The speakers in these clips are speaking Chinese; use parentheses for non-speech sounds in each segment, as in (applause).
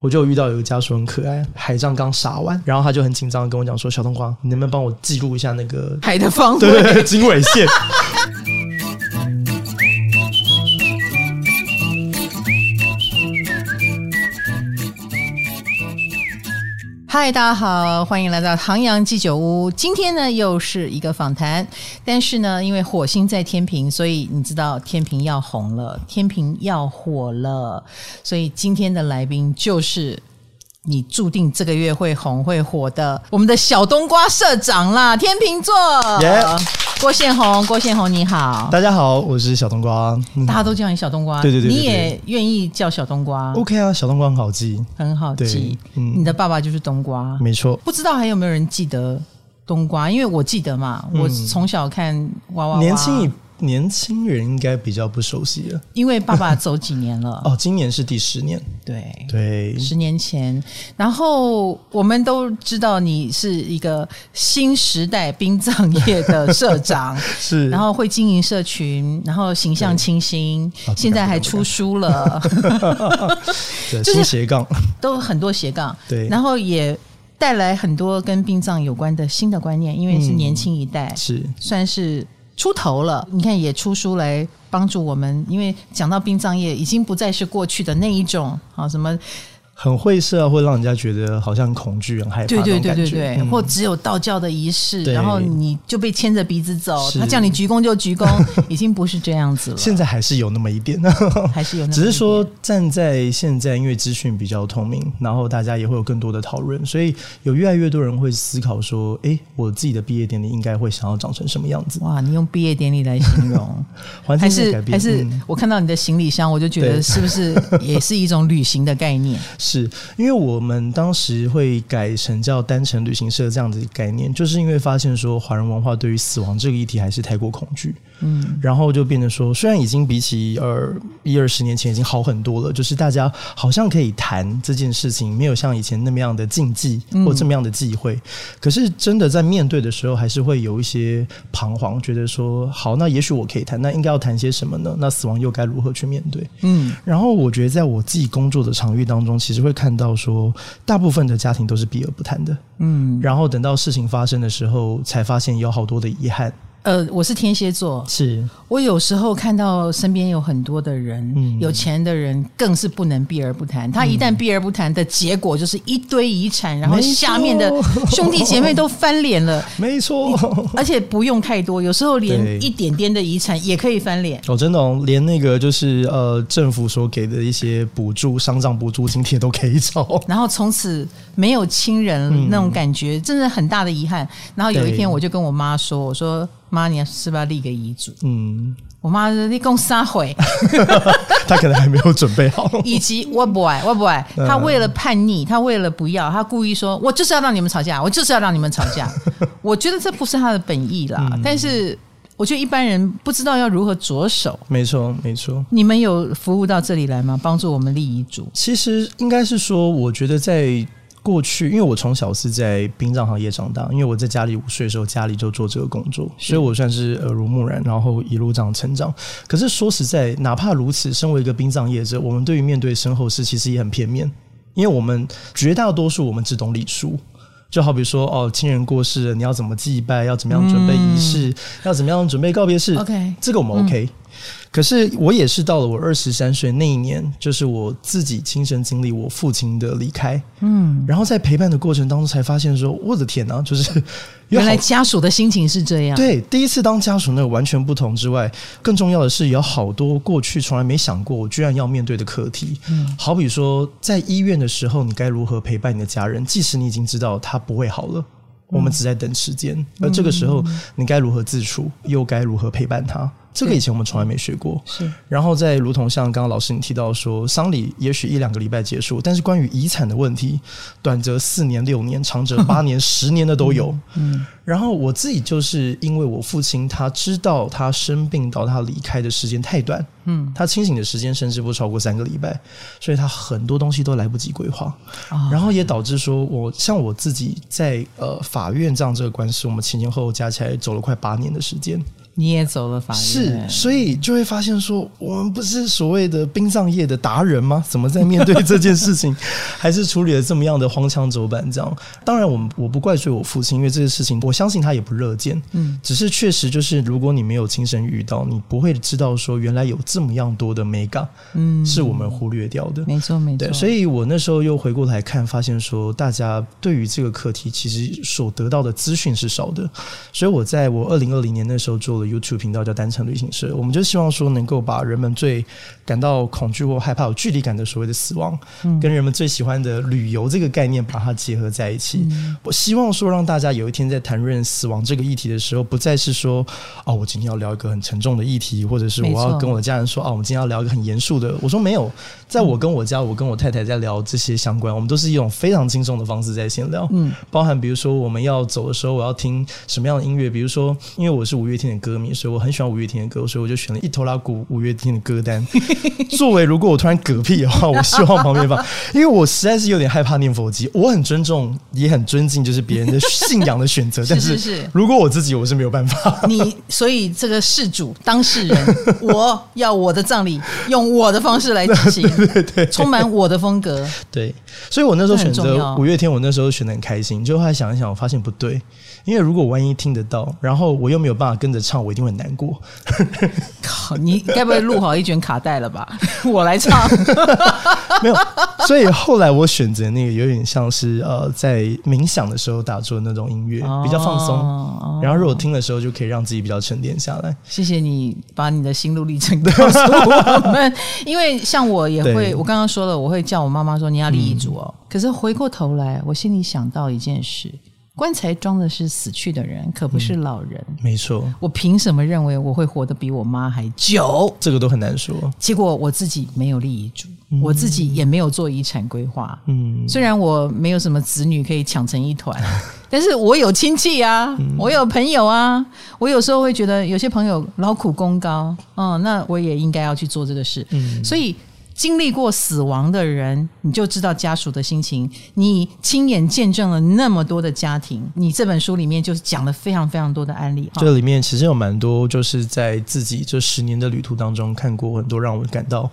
我就遇到有个家属很可爱，海葬刚杀完，然后他就很紧张的跟我讲说：“小冬瓜，你能不能帮我记录一下那个海的方位？对对对，经纬线。”嗨，大家好，欢迎来到唐阳鸡酒屋。今天呢，又是一个访谈，但是呢，因为火星在天平，所以你知道天平要红了，天平要火了，所以今天的来宾就是。你注定这个月会红会火的，我们的小冬瓜社长啦，天秤座，yeah. 郭宪宏，郭宪宏你好，大家好，我是小冬瓜，嗯、大家都叫你小冬瓜，对对对，对，你也愿意叫小冬瓜，OK 啊，小冬瓜很好记，很好记，嗯，你的爸爸就是冬瓜，没错，不知道还有没有人记得冬瓜，因为我记得嘛，嗯、我从小看娃娃，娃，年轻。年轻人应该比较不熟悉了，因为爸爸走几年了。(laughs) 哦，今年是第十年，对。对，十年前。然后我们都知道你是一个新时代殡葬业的社长，(laughs) 是，然后会经营社群，然后形象清新，现在还出书了，(laughs) 对，新斜杠。都很多斜杠，对，然后也带来很多跟殡葬有关的新的观念，因为是年轻一代，是。算是。出头了，你看也出书来帮助我们，因为讲到殡葬业，已经不再是过去的那一种啊什么。很晦涩，会让人家觉得好像恐惧、很害怕。对对对对对，嗯、或只有道教的仪式，然后你就被牵着鼻子走。他叫你鞠躬就鞠躬，(laughs) 已经不是这样子了。现在还是有那么一点，(laughs) 还是有那么一点。只是说站在现在，因为资讯比较透明，然后大家也会有更多的讨论，所以有越来越多人会思考说：“哎，我自己的毕业典礼应该会想要长成什么样子？”哇，你用毕业典礼来形容，(laughs) 还是还是我看到你的行李箱，我就觉得是不是也是一种旅行的概念？是因为我们当时会改成叫单程旅行社这样子的概念，就是因为发现说华人文化对于死亡这个议题还是太过恐惧，嗯，然后就变成说，虽然已经比起二一二十年前已经好很多了，就是大家好像可以谈这件事情，没有像以前那么样的禁忌或这么样的忌讳，嗯，可是真的在面对的时候，还是会有一些彷徨，觉得说，好，那也许我可以谈，那应该要谈些什么呢？那死亡又该如何去面对？嗯，然后我觉得在我自己工作的场域当中，其实会看。到说，大部分的家庭都是避而不谈的，嗯，然后等到事情发生的时候，才发现有好多的遗憾。呃，我是天蝎座，是我有时候看到身边有很多的人，嗯，有钱的人更是不能避而不谈。他一旦避而不谈的结果，就是一堆遗产，然后下面的 (laughs) 兄弟姐妹都翻脸了。没错，而且不用太多，有时候连一点点的遗产也可以翻脸。哦，真的哦，连那个就是呃政府所给的一些补助、丧葬补助津贴都可以找。(laughs) 然后从此没有亲人那种感觉，嗯，真的很大的遗憾。然后有一天，我就跟我妈说：“我说。”妈，你是不是要立个遗嘱？嗯，我妈说你共三回，(laughs) 她可能还没有准备好。(laughs) 以及我不爱，我不爱，她为了叛逆，她为了不要，她故意说，我就是要让你们吵架，我就是要让你们吵架。(laughs) 我觉得这不是她的本意啦，嗯，但是我觉得一般人不知道要如何着手。没错，没错。你们有服务到这里来吗？帮助我们立遗嘱？其实应该是说，我觉得在。过去，因为我从小是在殡葬行业长大，因为我在家里五岁的时候，家里就做这个工作，所以我算是耳濡目染，然后一路这样成长。可是说实在，哪怕如此，身为一个殡葬业者，我们对于面对身后事其实也很片面，因为我们绝大多数我们只懂礼数，就好比说哦，亲人过世了，你要怎么祭拜，要怎么样准备仪式，嗯、要怎么样准备告别式，OK，这个我们 OK。嗯可是我也是到了我二十三岁那一年，就是我自己亲身经历我父亲的离开，嗯，然后在陪伴的过程当中才发现说，我的天哪，(laughs) 就是原来家属的心情是这样。对，第一次当家属那个完全不同之外，更重要的是有好多过去从来没想过我居然要面对的课题，嗯，好比说在医院的时候，你该如何陪伴你的家人，即使你已经知道他不会好了，我们只在等时间，而这个时候你该如何自处，又该如何陪伴他？这个以前我们从来没学过，是。然后再如同像刚刚老师你提到说，丧礼也许一两个礼拜结束，但是关于遗产的问题，短则四年、六年，长则八年、十年的都有。嗯。然后我自己就是因为我父亲他知道他生病到他离开的时间太短，嗯，他清醒的时间甚至不超过三个礼拜，所以他很多东西都来不及规划，然后也导致说我像我自己在呃法院这样这个官司，我们前前后后加起来走了快八年的时间。你也走了法院，是，所以就会发现说，我们不是所谓的殡葬业的达人吗？怎么在面对这件事情，还是处理了这么样的荒腔走板？这样，当然，我我不怪罪我父亲，因为这个事情，我相信他也不乐见。嗯，只是确实就是，如果你没有亲身遇到，你不会知道说，原来有这么样多的美感，嗯，是我们忽略掉的。没错，没错。对，所以我那时候又回过来看，发现说，大家对于这个课题，其实所得到的资讯是少的。所以我在我二零二零年那时候做了 YouTube 频道，叫单程旅行社。我们就希望说，能够把人们最感到恐惧或害怕、有距离感的所谓的死亡，嗯、跟人们最喜欢的旅游这个概念，把它结合在一起。嗯、我希望说，让大家有一天在谈论死亡这个议题的时候，不再是说，哦，我今天要聊一个很沉重的议题，或者是我要跟我的家人说，哦，我们今天要聊一个很严肃的。我说没有，在我跟我家，我跟我太太在聊这些相关，我们都是一种非常轻松的方式在闲聊。嗯，包含比如说我们要走的时候，我要听什么样的音乐，比如说，因为我是五月天的歌迷，所以我很喜欢五月天的歌，所以我就选了一头拉古五月天的歌单 (laughs) 作为。如果我突然嗝屁的话，我希望旁边放，因为我实在是有点害怕念佛机。我很尊重，也很尊敬，就是别人的信仰的选择。但是，如果我自己，我是没有办法。你所以这个事主当事人，我要我的葬礼用我的方式来进行，(laughs) 对对对，充满我的风格。对，所以我那时候选择五月天，我那时候选的很开心。就后来想一想，我发现不对。因为如果万一听得到，然后我又没有办法跟着唱，我一定会很难过。靠，你该不会录好一卷卡带了吧？(laughs) 我来唱，(laughs) 没有。所以后来我选择那个有点像是呃，在冥想的时候打坐的那种音乐，比较放松。哦、然后如果听的时候，就可以让自己比较沉淀下来。谢谢你把你的心路历程告诉我们。因为像我也会，(laughs) 我刚刚说了，我会叫我妈妈说你要立遗嘱哦。嗯、可是回过头来，我心里想到一件事。棺材装的是死去的人，可不是老人。嗯、没错，我凭什么认为我会活得比我妈还久？这个都很难说。结果我自己没有立遗嘱，嗯、我自己也没有做遗产规划。嗯，虽然我没有什么子女可以抢成一团，(laughs) 但是我有亲戚啊，嗯、我有朋友啊。我有时候会觉得有些朋友劳苦功高，嗯，那我也应该要去做这个事。嗯，所以。经历过死亡的人，你就知道家属的心情。你亲眼见证了那么多的家庭，你这本书里面就是讲了非常非常多的案例。这里面其实有蛮多，就是在自己这十年的旅途当中，看过很多让我感到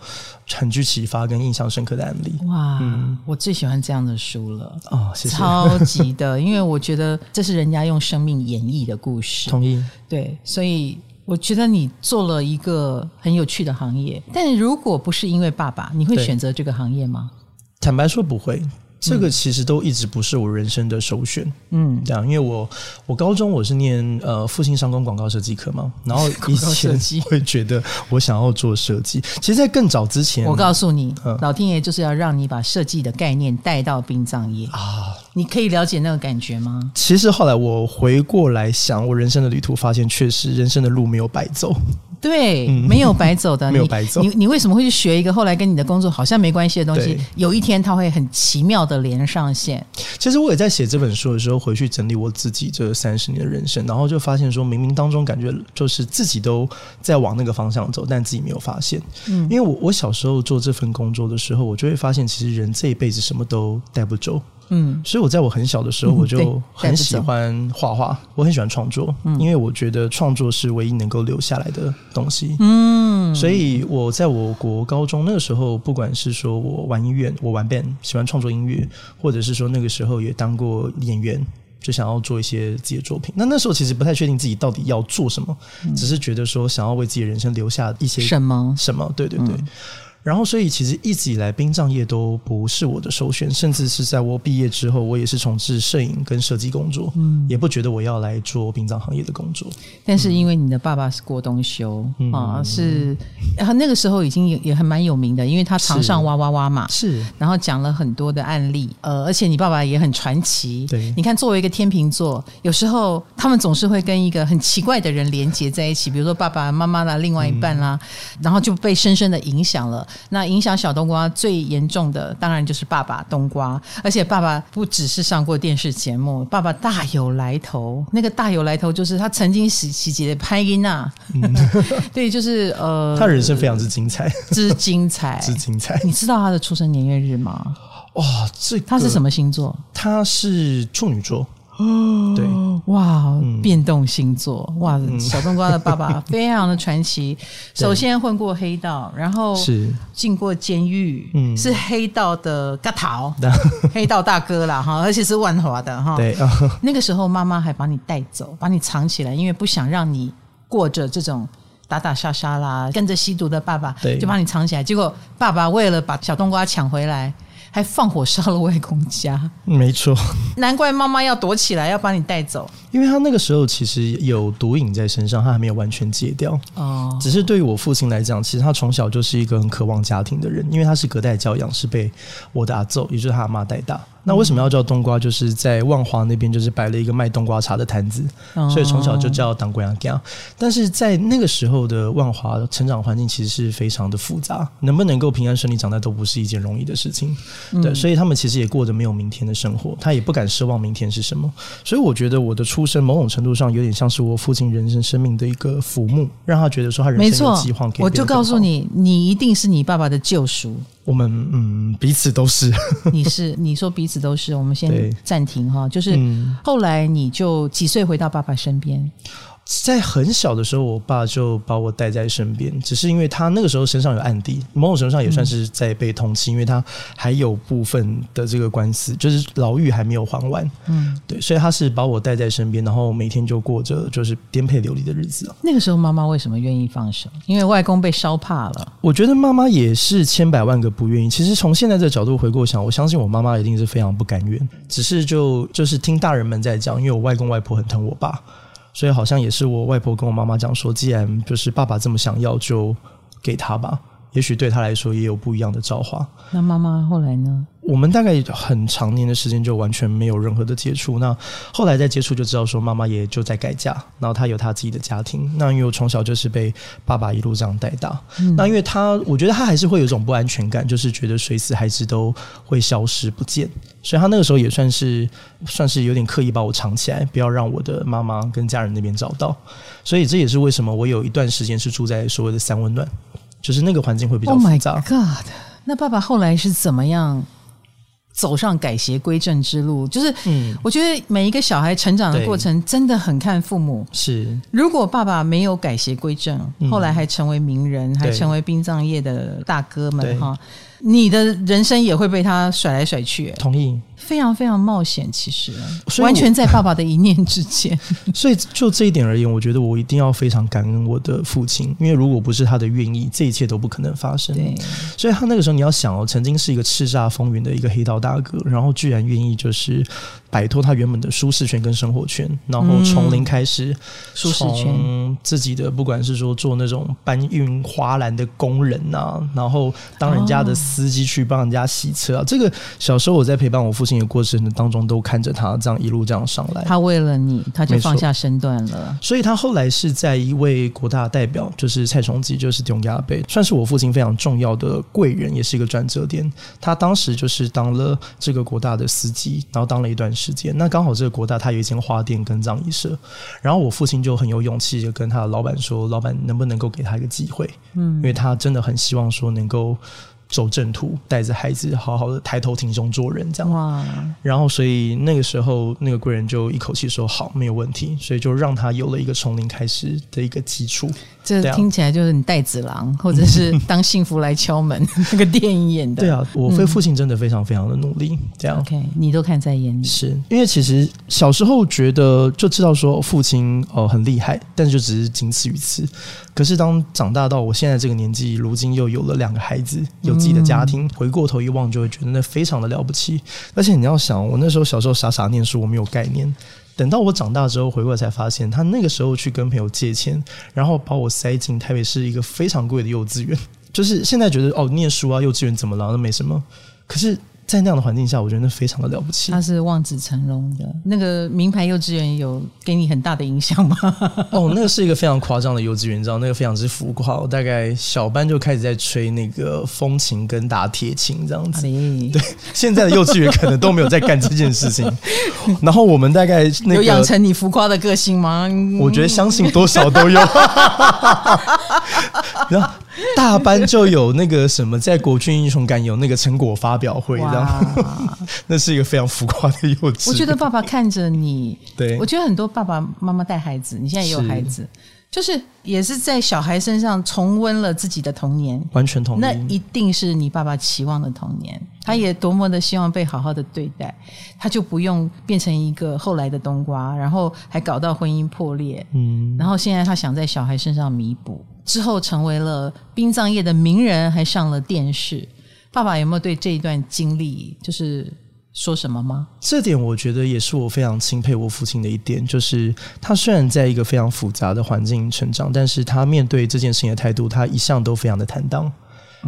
很具启发跟印象深刻的案例。哇，嗯，我最喜欢这样的书了。哦，谢谢。超级的，因为我觉得这是人家用生命演绎的故事。同意。对，所以。我觉得你做了一个很有趣的行业，但如果不是因为爸爸，你会选择这个行业吗？坦白说不会。这个其实都一直不是我人生的首选，嗯，这样，因为我我高中我是念呃复兴商工广告设计科嘛，然后 (laughs) 以前会觉得我想要做设计，其实，在更早之前，我告诉你，嗯、老天爷就是要让你把设计的概念带到殡葬业。啊，你可以了解那个感觉吗？其实后来我回过来想，我人生的旅途，发现确实人生的路没有白走。对，没有白走的，(laughs) 没有白走。你你为什么会去学一个后来跟你的工作好像没关系的东西？有一天它会很奇妙的连上线。其实我也在写这本书的时候，回去整理我自己这三十年的人生，然后就发现说，冥冥当中感觉就是自己都在往那个方向走，但自己没有发现。嗯，因为我我小时候做这份工作的时候，我就会发现，其实人这一辈子什么都带不走。嗯，所以我在我很小的时候，我就很喜欢画画，我很喜欢创作，因为我觉得创作是唯一能够留下来的东西。嗯，所以我在我国高中那个时候，不管是说我玩音乐，我玩 band，喜欢创作音乐，或者是说那个时候也当过演员，就想要做一些自己的作品。那那时候其实不太确定自己到底要做什么，只是觉得说想要为自己的人生留下一些什么？什么，对对对。然后，所以其实一直以来，殡葬业都不是我的首选，甚至是在我毕业之后，我也是从事摄影跟设计工作，嗯，也不觉得我要来做殡葬行业的工作。但是因为你的爸爸是郭东修、嗯、啊，是那个时候已经也也很蛮有名的，因为他常上哇哇哇嘛，是，然后讲了很多的案例，呃，而且你爸爸也很传奇，对，你看作为一个天秤座，有时候他们总是会跟一个很奇怪的人连接在一起，比如说爸爸妈妈啦，另外一半啦，嗯、然后就被深深的影响了。那影响小冬瓜最严重的，当然就是爸爸冬瓜。而且爸爸不只是上过电视节目，爸爸大有来头。那个大有来头，就是他曾经洗洗劫的拍音娜。嗯、(laughs) 对，就是呃，他人生非常之精彩，之精彩，(laughs) 之精彩。你知道他的出生年月日吗？哇，这个、他是什么星座？他是处女座。哦，对，(gasps) 哇，变动星座，嗯、哇，小冬瓜的爸爸 (laughs) 非常的传奇。首先混过黑道，然后是进过监狱，嗯，是黑道的嘎桃，(laughs) 黑道大哥啦哈，而且是万华的哈。对，(laughs) 那个时候妈妈还把你带走，把你藏起来，因为不想让你过着这种打打杀杀啦，跟着吸毒的爸爸，对，就把你藏起来。结果爸爸为了把小冬瓜抢回来。还放火烧了外公家，没错，难怪妈妈要躲起来，要把你带走。因为他那个时候其实有毒瘾在身上，他还没有完全戒掉。哦，只是对于我父亲来讲，其实他从小就是一个很渴望家庭的人，因为他是隔代教养，是被我的阿祖，也就是他阿妈带大。那为什么要叫冬瓜？就是在万华那边，就是摆了一个卖冬瓜茶的摊子，所以从小就叫当归阿。但是在那个时候的万华成长环境其实是非常的复杂，能不能够平安顺利长大都不是一件容易的事情。对，所以他们其实也过着没有明天的生活，他也不敢奢望明天是什么。所以我觉得我的出生某种程度上有点像是我父亲人生生命的一个浮木，让他觉得说他人生有计划。我就告诉你，你一定是你爸爸的救赎。我们嗯，彼此都是。(laughs) 你是你说彼此都是，我们先暂停哈。就是后来你就几岁回到爸爸身边？在很小的时候，我爸就把我带在身边，只是因为他那个时候身上有案底，某种程度上也算是在被通缉，因为他还有部分的这个官司，就是牢狱还没有还完。嗯，对，所以他是把我带在身边，然后每天就过着就是颠沛流离的日子。那个时候妈妈为什么愿意放手？因为外公被烧怕了。我觉得妈妈也是千百万个不愿意。其实从现在这个角度回过想，我相信我妈妈一定是非常不甘愿，只是就就是听大人们在讲，因为我外公外婆很疼我爸。所以好像也是我外婆跟我妈妈讲说，既然就是爸爸这么想要，就给他吧。也许对他来说也有不一样的造化。那妈妈后来呢？我们大概很长年的时间就完全没有任何的接触。那后来再接触就知道说，妈妈也就在改嫁，然后她有她自己的家庭。那因为我从小就是被爸爸一路这样带大。嗯、那因为他，我觉得他还是会有一种不安全感，就是觉得随时孩子都会消失不见。所以他那个时候也算是算是有点刻意把我藏起来，不要让我的妈妈跟家人那边找到。所以这也是为什么我有一段时间是住在所谓的三温暖。就是那个环境会比较复杂。Oh my God！那爸爸后来是怎么样走上改邪归正之路？就是，嗯，我觉得每一个小孩成长的过程真的很看父母。是，如果爸爸没有改邪归正，后来还成为名人，还成为殡葬业的大哥们哈，你的人生也会被他甩来甩去。同意。非常非常冒险，其实完全在爸爸的一念之间。(laughs) 所以就这一点而言，我觉得我一定要非常感恩我的父亲，因为如果不是他的愿意，这一切都不可能发生。对，所以他那个时候你要想哦，曾经是一个叱咤风云的一个黑道大哥，然后居然愿意就是摆脱他原本的舒适圈跟生活圈，然后从零开始，舒适圈自己的不管是说做那种搬运花篮的工人啊，然后当人家的司机去帮人家洗车啊，这个小时候我在陪伴我父亲的。过程的当中，都看着他这样一路这样上来。他为了你，他就放下身段了。所以他后来是在一位国大代表，就是蔡崇基，就是董亚杯，算是我父亲非常重要的贵人，也是一个转折点。他当时就是当了这个国大的司机，然后当了一段时间。那刚好这个国大他有一间花店跟葬仪社，然后我父亲就很有勇气，就跟他的老板说：“老板能不能够给他一个机会？嗯，因为他真的很希望说能够。”走正途，带着孩子好好的抬头挺胸做人，这样。哇！然后，所以那个时候，那个贵人就一口气说好，没有问题，所以就让他有了一个从零开始的一个基础。这听起来就是你带子狼，或者是 (laughs) 当幸福来敲门 (laughs) 那个电影演的。对啊，我非父亲真的非常非常的努力，这样。OK，你都看在眼里。是因为其实小时候觉得就知道说父亲哦很厉害，但是就只是仅此于此。可是当长大到我现在这个年纪，如今又有了两个孩子，有自己的家庭，回过头一望，就会觉得那非常的了不起。而且你要想，我那时候小时候傻傻念书，我没有概念。等到我长大之后回过来才发现，他那个时候去跟朋友借钱，然后把我塞进台北市一个非常贵的幼稚园。就是现在觉得哦，念书啊，幼稚园怎么了？那没什么。可是。在那样的环境下，我觉得那非常的了不起。他是望子成龙的那个名牌幼稚园，有给你很大的影响吗？(laughs) 哦，那个是一个非常夸张的幼稚园，你知道那个非常之浮夸。我大概小班就开始在吹那个风琴跟打铁琴这样子。哎、对，现在的幼稚园可能都没有在干这件事情。(laughs) 然后我们大概、那个、有养成你浮夸的个性吗？我觉得相信多少都有。(laughs) 然后 (laughs) 大班就有那个什么，在国军英雄感有那个成果发表会，这样，(laughs) 那是一个非常浮夸的幼稚。我觉得爸爸看着你，对，我觉得很多爸爸妈妈带孩子，你现在也有孩子。就是也是在小孩身上重温了自己的童年，完全同意。那一定是你爸爸期望的童年，他也多么的希望被好好的对待，他就不用变成一个后来的冬瓜，然后还搞到婚姻破裂。嗯，然后现在他想在小孩身上弥补，之后成为了殡葬业的名人，还上了电视。爸爸有没有对这一段经历就是？说什么吗？这点我觉得也是我非常钦佩我父亲的一点，就是他虽然在一个非常复杂的环境成长，但是他面对这件事情的态度，他一向都非常的坦荡。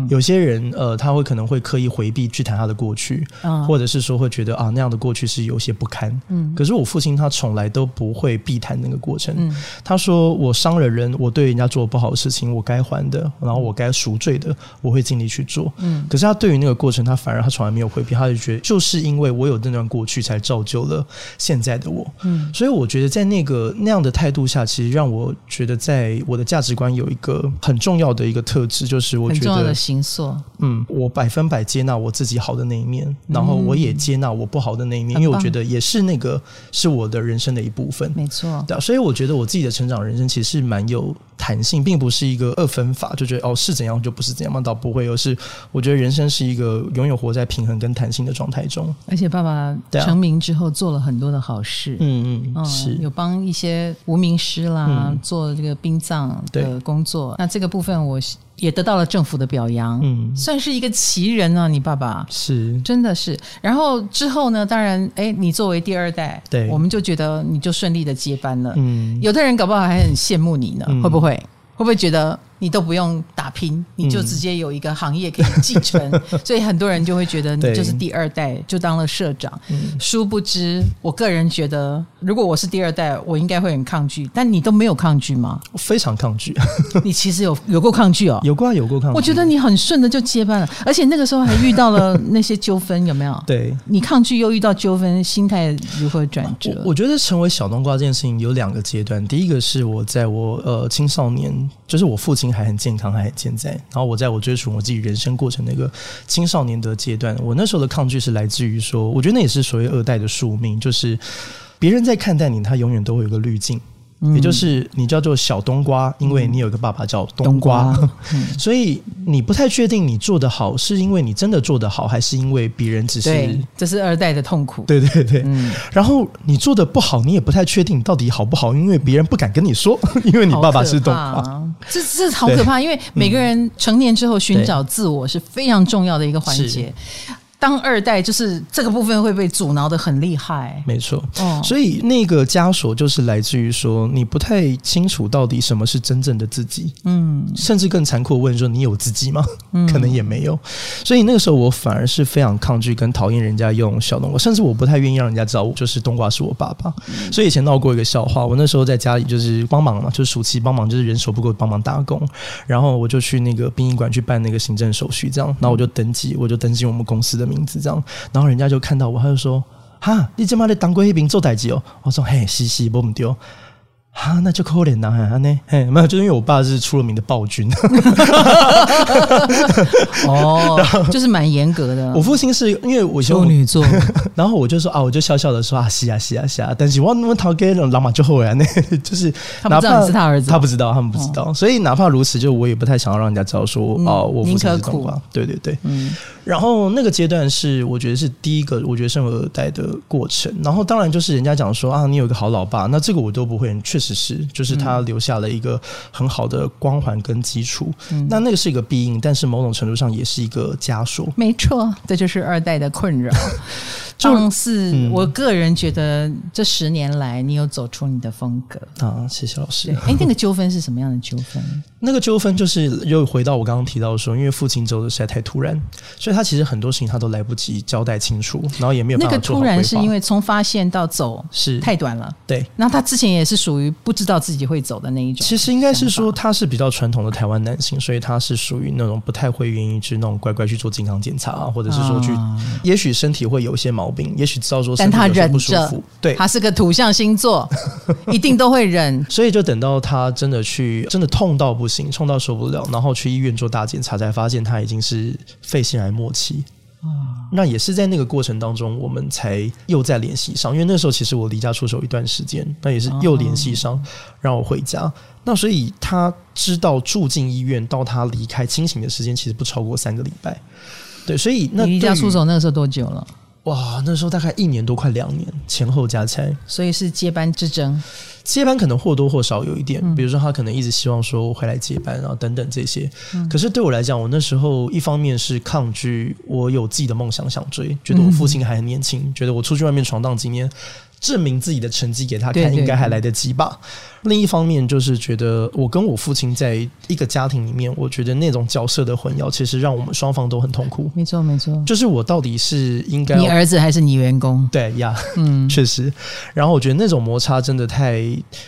有些人呃，他会可能会刻意回避去谈他的过去，嗯、或者是说会觉得啊那样的过去是有些不堪。嗯，可是我父亲他从来都不会避谈那个过程。嗯，他说我伤了人，我对人家做不好的事情，我该还的，然后我该赎罪的，我会尽力去做。嗯，可是他对于那个过程，他反而他从来没有回避，他就觉得就是因为我有那段过去，才造就了现在的我。嗯，所以我觉得在那个那样的态度下，其实让我觉得在我的价值观有一个很重要的一个特质，就是我觉得。形塑，嗯，我百分百接纳我自己好的那一面，然后我也接纳我不好的那一面，嗯、因为我觉得也是那个是我的人生的一部分，没错。对，所以我觉得我自己的成长人生其实是蛮有弹性，并不是一个二分法，就觉得哦是怎样就不是怎样嘛，倒不会，而是我觉得人生是一个永远活在平衡跟弹性的状态中。而且爸爸成名之后做了很多的好事，嗯嗯，嗯是。有帮一些无名师啦、嗯、做这个殡葬的工作，那这个部分我。也得到了政府的表扬，嗯，算是一个奇人啊！你爸爸是，真的是。然后之后呢？当然，哎，你作为第二代，对，我们就觉得你就顺利的接班了。嗯，有的人搞不好还很羡慕你呢，嗯、会不会？会不会觉得？你都不用打拼，你就直接有一个行业可以继承，嗯、(laughs) 所以很多人就会觉得你就是第二代，就当了社长。嗯、殊不知，我个人觉得，如果我是第二代，我应该会很抗拒。但你都没有抗拒吗？我非常抗拒。(laughs) 你其实有有过抗拒哦，有过有过抗拒。我觉得你很顺的就接班了，而且那个时候还遇到了那些纠纷，有没有？对，你抗拒又遇到纠纷，心态如何转折？我，我觉得成为小冬瓜这件事情有两个阶段，第一个是我在我呃青少年，就是我父亲还很健康还。很健在，然后我在我追寻我自己人生过程那个青少年的阶段，我那时候的抗拒是来自于说，我觉得那也是所谓二代的宿命，就是别人在看待你，他永远都会有个滤镜。也就是你叫做小冬瓜，因为你有个爸爸叫冬瓜，冬瓜嗯、(laughs) 所以你不太确定你做得好是因为你真的做得好，还是因为别人只是。这是二代的痛苦。对对对，嗯、然后你做的不好，你也不太确定到底好不好，因为别人不敢跟你说，(laughs) 因为你爸爸是冬瓜。这这好可怕，因为每个人成年之后寻找自我是非常重要的一个环节。当二代就是这个部分会被阻挠的很厉害，没错。哦，所以那个枷锁就是来自于说你不太清楚到底什么是真正的自己，嗯，甚至更残酷问说你有自己吗？嗯，可能也没有。所以那个时候我反而是非常抗拒跟讨厌人家用小冬瓜，甚至我不太愿意让人家知道我就是冬瓜是我爸爸。嗯，所以以前闹过一个笑话，我那时候在家里就是帮忙嘛，就是暑期帮忙，就是人手不够帮忙打工，然后我就去那个殡仪馆去办那个行政手续，这样，然后我就登记，我就登记我们公司的。名字这样，然后人家就看到我，他就说：“哈，你这妈的当过一兵做代志哦。”我说：“嘿，嘻嘻，不唔丢。”啊，那就可怜呐，哈呢，嘿，没有，就是因为我爸是出了名的暴君，(laughs) 哦，(laughs) 就是蛮严格的。我父亲是因为我处女座，(laughs) 然后我就说啊，我就笑笑的说啊，是啊，是啊，是啊，但是我我讨给老马就后来那，就是他不知道你是他儿子，他不知道，他们不知道，所以哪怕如此，就我也不太想要让人家知道说哦，我父亲是冬瓜，对对对，嗯。然后那个阶段是我觉得是第一个，我觉得生二代的过程。然后当然就是人家讲说啊，你有一个好老爸，那这个我都不会，确实是，就是他留下了一个很好的光环跟基础。嗯、那那个是一个必应，但是某种程度上也是一个枷锁。没错，这就是二代的困扰。(laughs) 正是我个人觉得这十年来你有走出你的风格啊，谢谢老师。哎，那个纠纷是什么样的纠纷？那个纠纷就是又回到我刚刚提到说，因为父亲走的实在太突然，所以他其实很多事情他都来不及交代清楚，然后也没有那个突然是因为从发现到走是太短了，对。那他之前也是属于不知道自己会走的那一种。其实应该是说他是比较传统的台湾男性，所以他是属于那种不太会愿意去那种乖乖去做健康检查，或者是说去，也许身体会有一些毛。毛病，也许知道说，但他忍不舒服，对，他是个土象星座，(laughs) 一定都会忍。所以就等到他真的去，真的痛到不行，痛到受不了，然后去医院做大检查，才发现他已经是肺腺癌末期。那也是在那个过程当中，我们才又再联系上，因为那时候其实我离家出走一段时间，那也是又联系上，让我回家。那所以他知道住进医院到他离开清醒的时间，其实不超过三个礼拜。对，所以那离家出走那个时候多久了？哇，那时候大概一年多，快两年前后加起来。所以是接班之争。接班可能或多或少有一点，比如说他可能一直希望说我回来接班啊等等这些。可是对我来讲，我那时候一方面是抗拒，我有自己的梦想想追，觉得我父亲还很年轻，觉得我出去外面闯荡几年。证明自己的成绩给他看，应该还来得及吧。另一方面，就是觉得我跟我父亲在一个家庭里面，我觉得那种角色的混淆，其实让我们双方都很痛苦。没错，没错。就是我到底是应该你儿子还是你员工？对呀，嗯，(laughs) 确实。然后我觉得那种摩擦真的太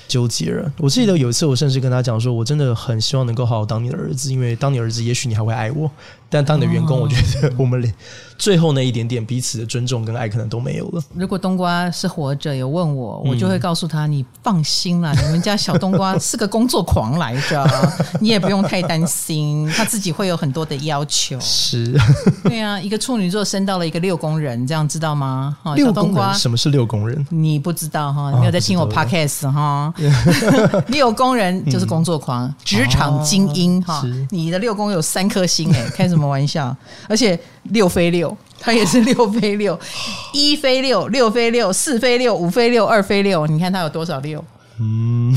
纠结了。我记得有一次，我甚至跟他讲说，我真的很希望能够好好当你的儿子，因为当你儿子，也许你还会爱我。但当你的员工，我觉得我们连最后那一点点彼此的尊重跟爱可能都没有了。如果冬瓜是活着，有问我，我就会告诉他：“你放心啦，你们家小冬瓜是个工作狂来着，(laughs) 你也不用太担心，他自己会有很多的要求。”是，对啊，一个处女座升到了一个六宫人，这样知道吗？小冬瓜什么是六宫人？你不知道哈？你没有在听我 podcast 哈？(laughs) 六宫人就是工作狂，职场精英哈。你的六宫有三颗星哎，开？什么玩笑？而且六飞六，他也是六飞六，一飞六，六飞六，四飞六，五飞六，二飞六。你看他有多少六？嗯，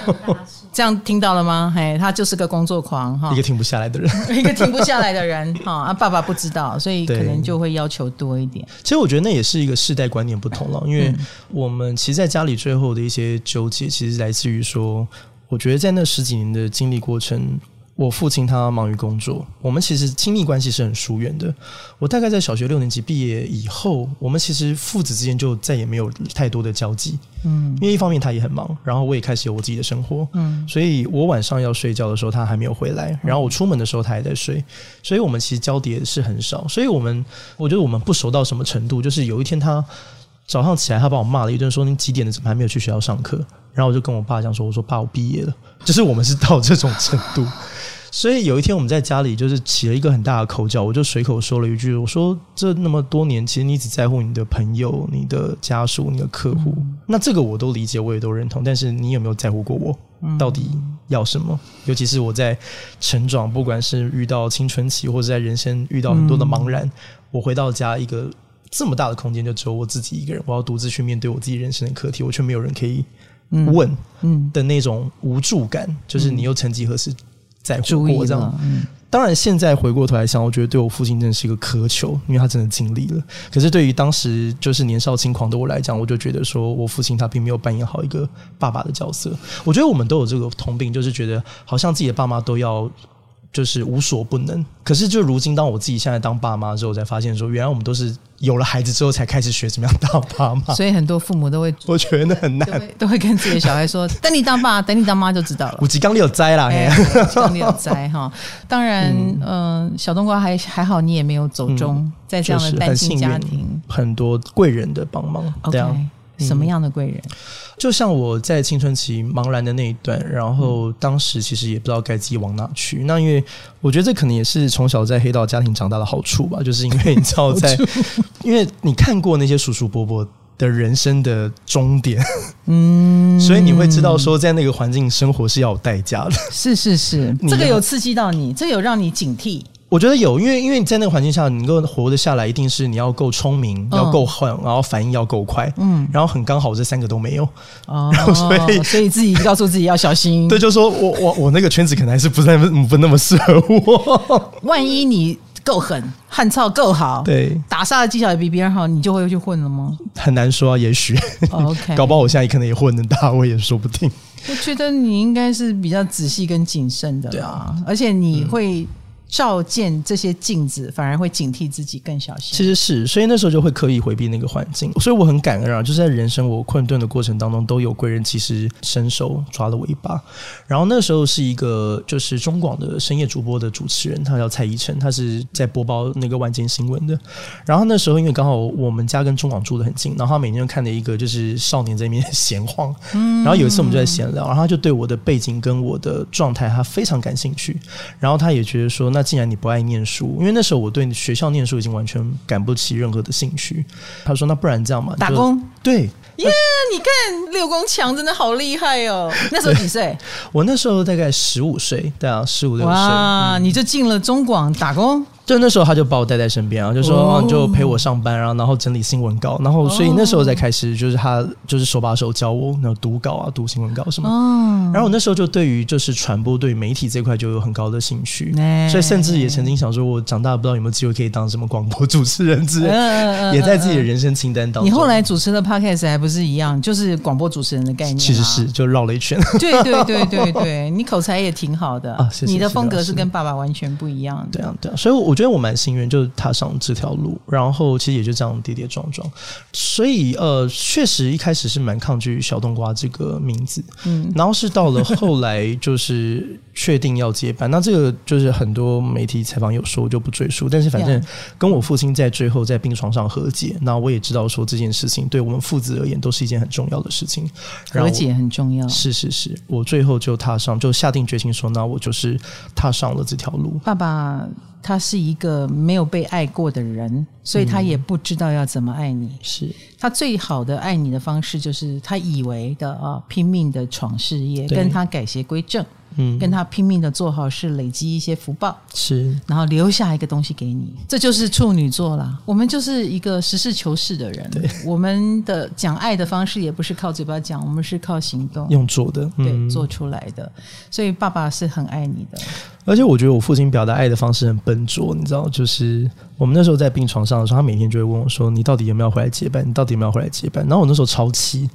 (laughs) 这样听到了吗？嘿，他就是个工作狂哈，一个停不下来的人，(laughs) 一个停不下来的人哈。啊，爸爸不知道，所以可能就会要求多一点。其实我觉得那也是一个世代观念不同了，因为我们其实在家里最后的一些纠结，其实来自于说，我觉得在那十几年的经历过程。我父亲他忙于工作，我们其实亲密关系是很疏远的。我大概在小学六年级毕业以后，我们其实父子之间就再也没有太多的交集。嗯，因为一方面他也很忙，然后我也开始有我自己的生活。嗯，所以我晚上要睡觉的时候，他还没有回来，然后我出门的时候他还在睡，所以我们其实交叠是很少。所以我们我觉得我们不熟到什么程度，就是有一天他早上起来，他把我骂了一顿，说你几点了，怎么还没有去学校上课？然后我就跟我爸讲说，我说爸，我毕业了。(laughs) 就是我们是到这种程度。(laughs) 所以有一天我们在家里就是起了一个很大的口角，我就随口说了一句：“我说这那么多年，其实你只在乎你的朋友、你的家属、你的客户。那这个我都理解，我也都认同。但是你有没有在乎过我？到底要什么？尤其是我在成长，不管是遇到青春期，或者在人生遇到很多的茫然，我回到家一个这么大的空间，就只有我自己一个人，我要独自去面对我自己人生的课题，我却没有人可以问，嗯的那种无助感，就是你又曾几何时。”在乎过这样，嗯、当然现在回过头来想，我觉得对我父亲真的是一个苛求，因为他真的尽力了。可是对于当时就是年少轻狂的我来讲，我就觉得说我父亲他并没有扮演好一个爸爸的角色。我觉得我们都有这个通病，就是觉得好像自己的爸妈都要。就是无所不能，可是就如今，当我自己现在当爸妈之后，才发现说，原来我们都是有了孩子之后才开始学怎么样当爸妈。所以很多父母都会，我觉得很难，都会，都会跟自己的小孩说：“ (laughs) 等你当爸，等你当妈就知道了。”五级刚你有栽啦，刚你有栽哈。当然，嗯、呃，小冬瓜还还好，你也没有走中，嗯、在这样的单亲家庭，很多贵人的帮忙。OK，什么样的贵人？就像我在青春期茫然的那一段，然后当时其实也不知道该自己往哪去。那因为我觉得这可能也是从小在黑道家庭长大的好处吧，就是因为你知 (laughs) 道在，因为你看过那些叔叔伯伯的人生的终点，嗯，所以你会知道说在那个环境生活是要有代价的。是是是，这个有刺激到你，这个有让你警惕。我觉得有，因为因为你在那个环境下，你能够活得下来，一定是你要够聪明，要够狠，然后反应要够快，嗯，然后很刚好这三个都没有，哦，(laughs) 所以 (laughs) 所以自己告诉自己要小心。对，就说我我我那个圈子可能还是不那么不那么适合我。万一你够狠，汉操够好，对，打杀的技巧也比别人好，你就会去混了吗？很难说啊，也许。(laughs) OK，搞不好我现在可能也混得大，我也说不定。我觉得你应该是比较仔细跟谨慎的，对啊，而且你会。照见这些镜子，反而会警惕自己更小心。其实是，所以那时候就会刻意回避那个环境。所以我很感恩啊，就是在人生我困顿的过程当中，都有贵人其实伸手抓了我一把。然后那时候是一个就是中广的深夜主播的主持人，他叫蔡依晨，他是在播报那个晚间新闻的。然后那时候因为刚好我们家跟中广住得很近，然后他每天就看了一个就是少年在那边闲晃。(laughs) 然后有一次我们就在闲聊，然后他就对我的背景跟我的状态他非常感兴趣。然后他也觉得说，那既然你不爱念书，因为那时候我对学校念书已经完全感不起任何的兴趣。他说，那不然这样嘛，打工。对。耶！你看六宫强真的好厉害哦。那时候几 (laughs) 岁？我那时候大概十五岁，对啊，十五六岁。哇，你就进了中广打工。就那时候他就把我带在身边啊，就说、哦、你就陪我上班，然后然后整理新闻稿，然后所以那时候才开始就是他就是手把手教我然后读稿啊，读新闻稿什么。哦、然后我那时候就对于就是传播对媒体这块就有很高的兴趣，(laughs) 欸、所以甚至也曾经想说，我长大不知道有没有机会可以当什么广播主持人之类，呃、也在自己的人生清单当中。你后来主持的 Podcast 还不是一样，就是广播主持人的概念、啊，其实是就绕了一圈。对对对对对，(laughs) 你口才也挺好的啊，谢谢，你的风格是跟爸爸完全不一样的。对啊对啊，所以我觉得我蛮幸运。就是踏上这条路，然后其实也就这样跌跌撞撞，所以呃，确实一开始是蛮抗拒小冬瓜这个名字，嗯，然后是到了后来就是确定要接班，那这个就是很多媒体采访有说，我就不赘述。但是反正跟我父亲在最后在病床上和解，那我也知道说这件事情对我们父子而言都是一件很重要的事情，和解很重要。是是是，我最后就踏上，就下定决心说，那我就是踏上了这条路。爸爸。他是一个没有被爱过的人，所以他也不知道要怎么爱你。是。他最好的爱你的方式，就是他以为的啊，拼命的闯事业，跟他改邪归正。嗯，跟他拼命的做好事，累积一些福报，是，然后留下一个东西给你，这就是处女座啦。我们就是一个实事求是的人，对，我们的讲爱的方式也不是靠嘴巴讲，我们是靠行动，用做的，对，嗯、做出来的。所以爸爸是很爱你的，而且我觉得我父亲表达爱的方式很笨拙，你知道，就是我们那时候在病床上的时候，他每天就会问我说：“你到底有没有回来接班？你到底有没有回来接班？”然后我那时候超气。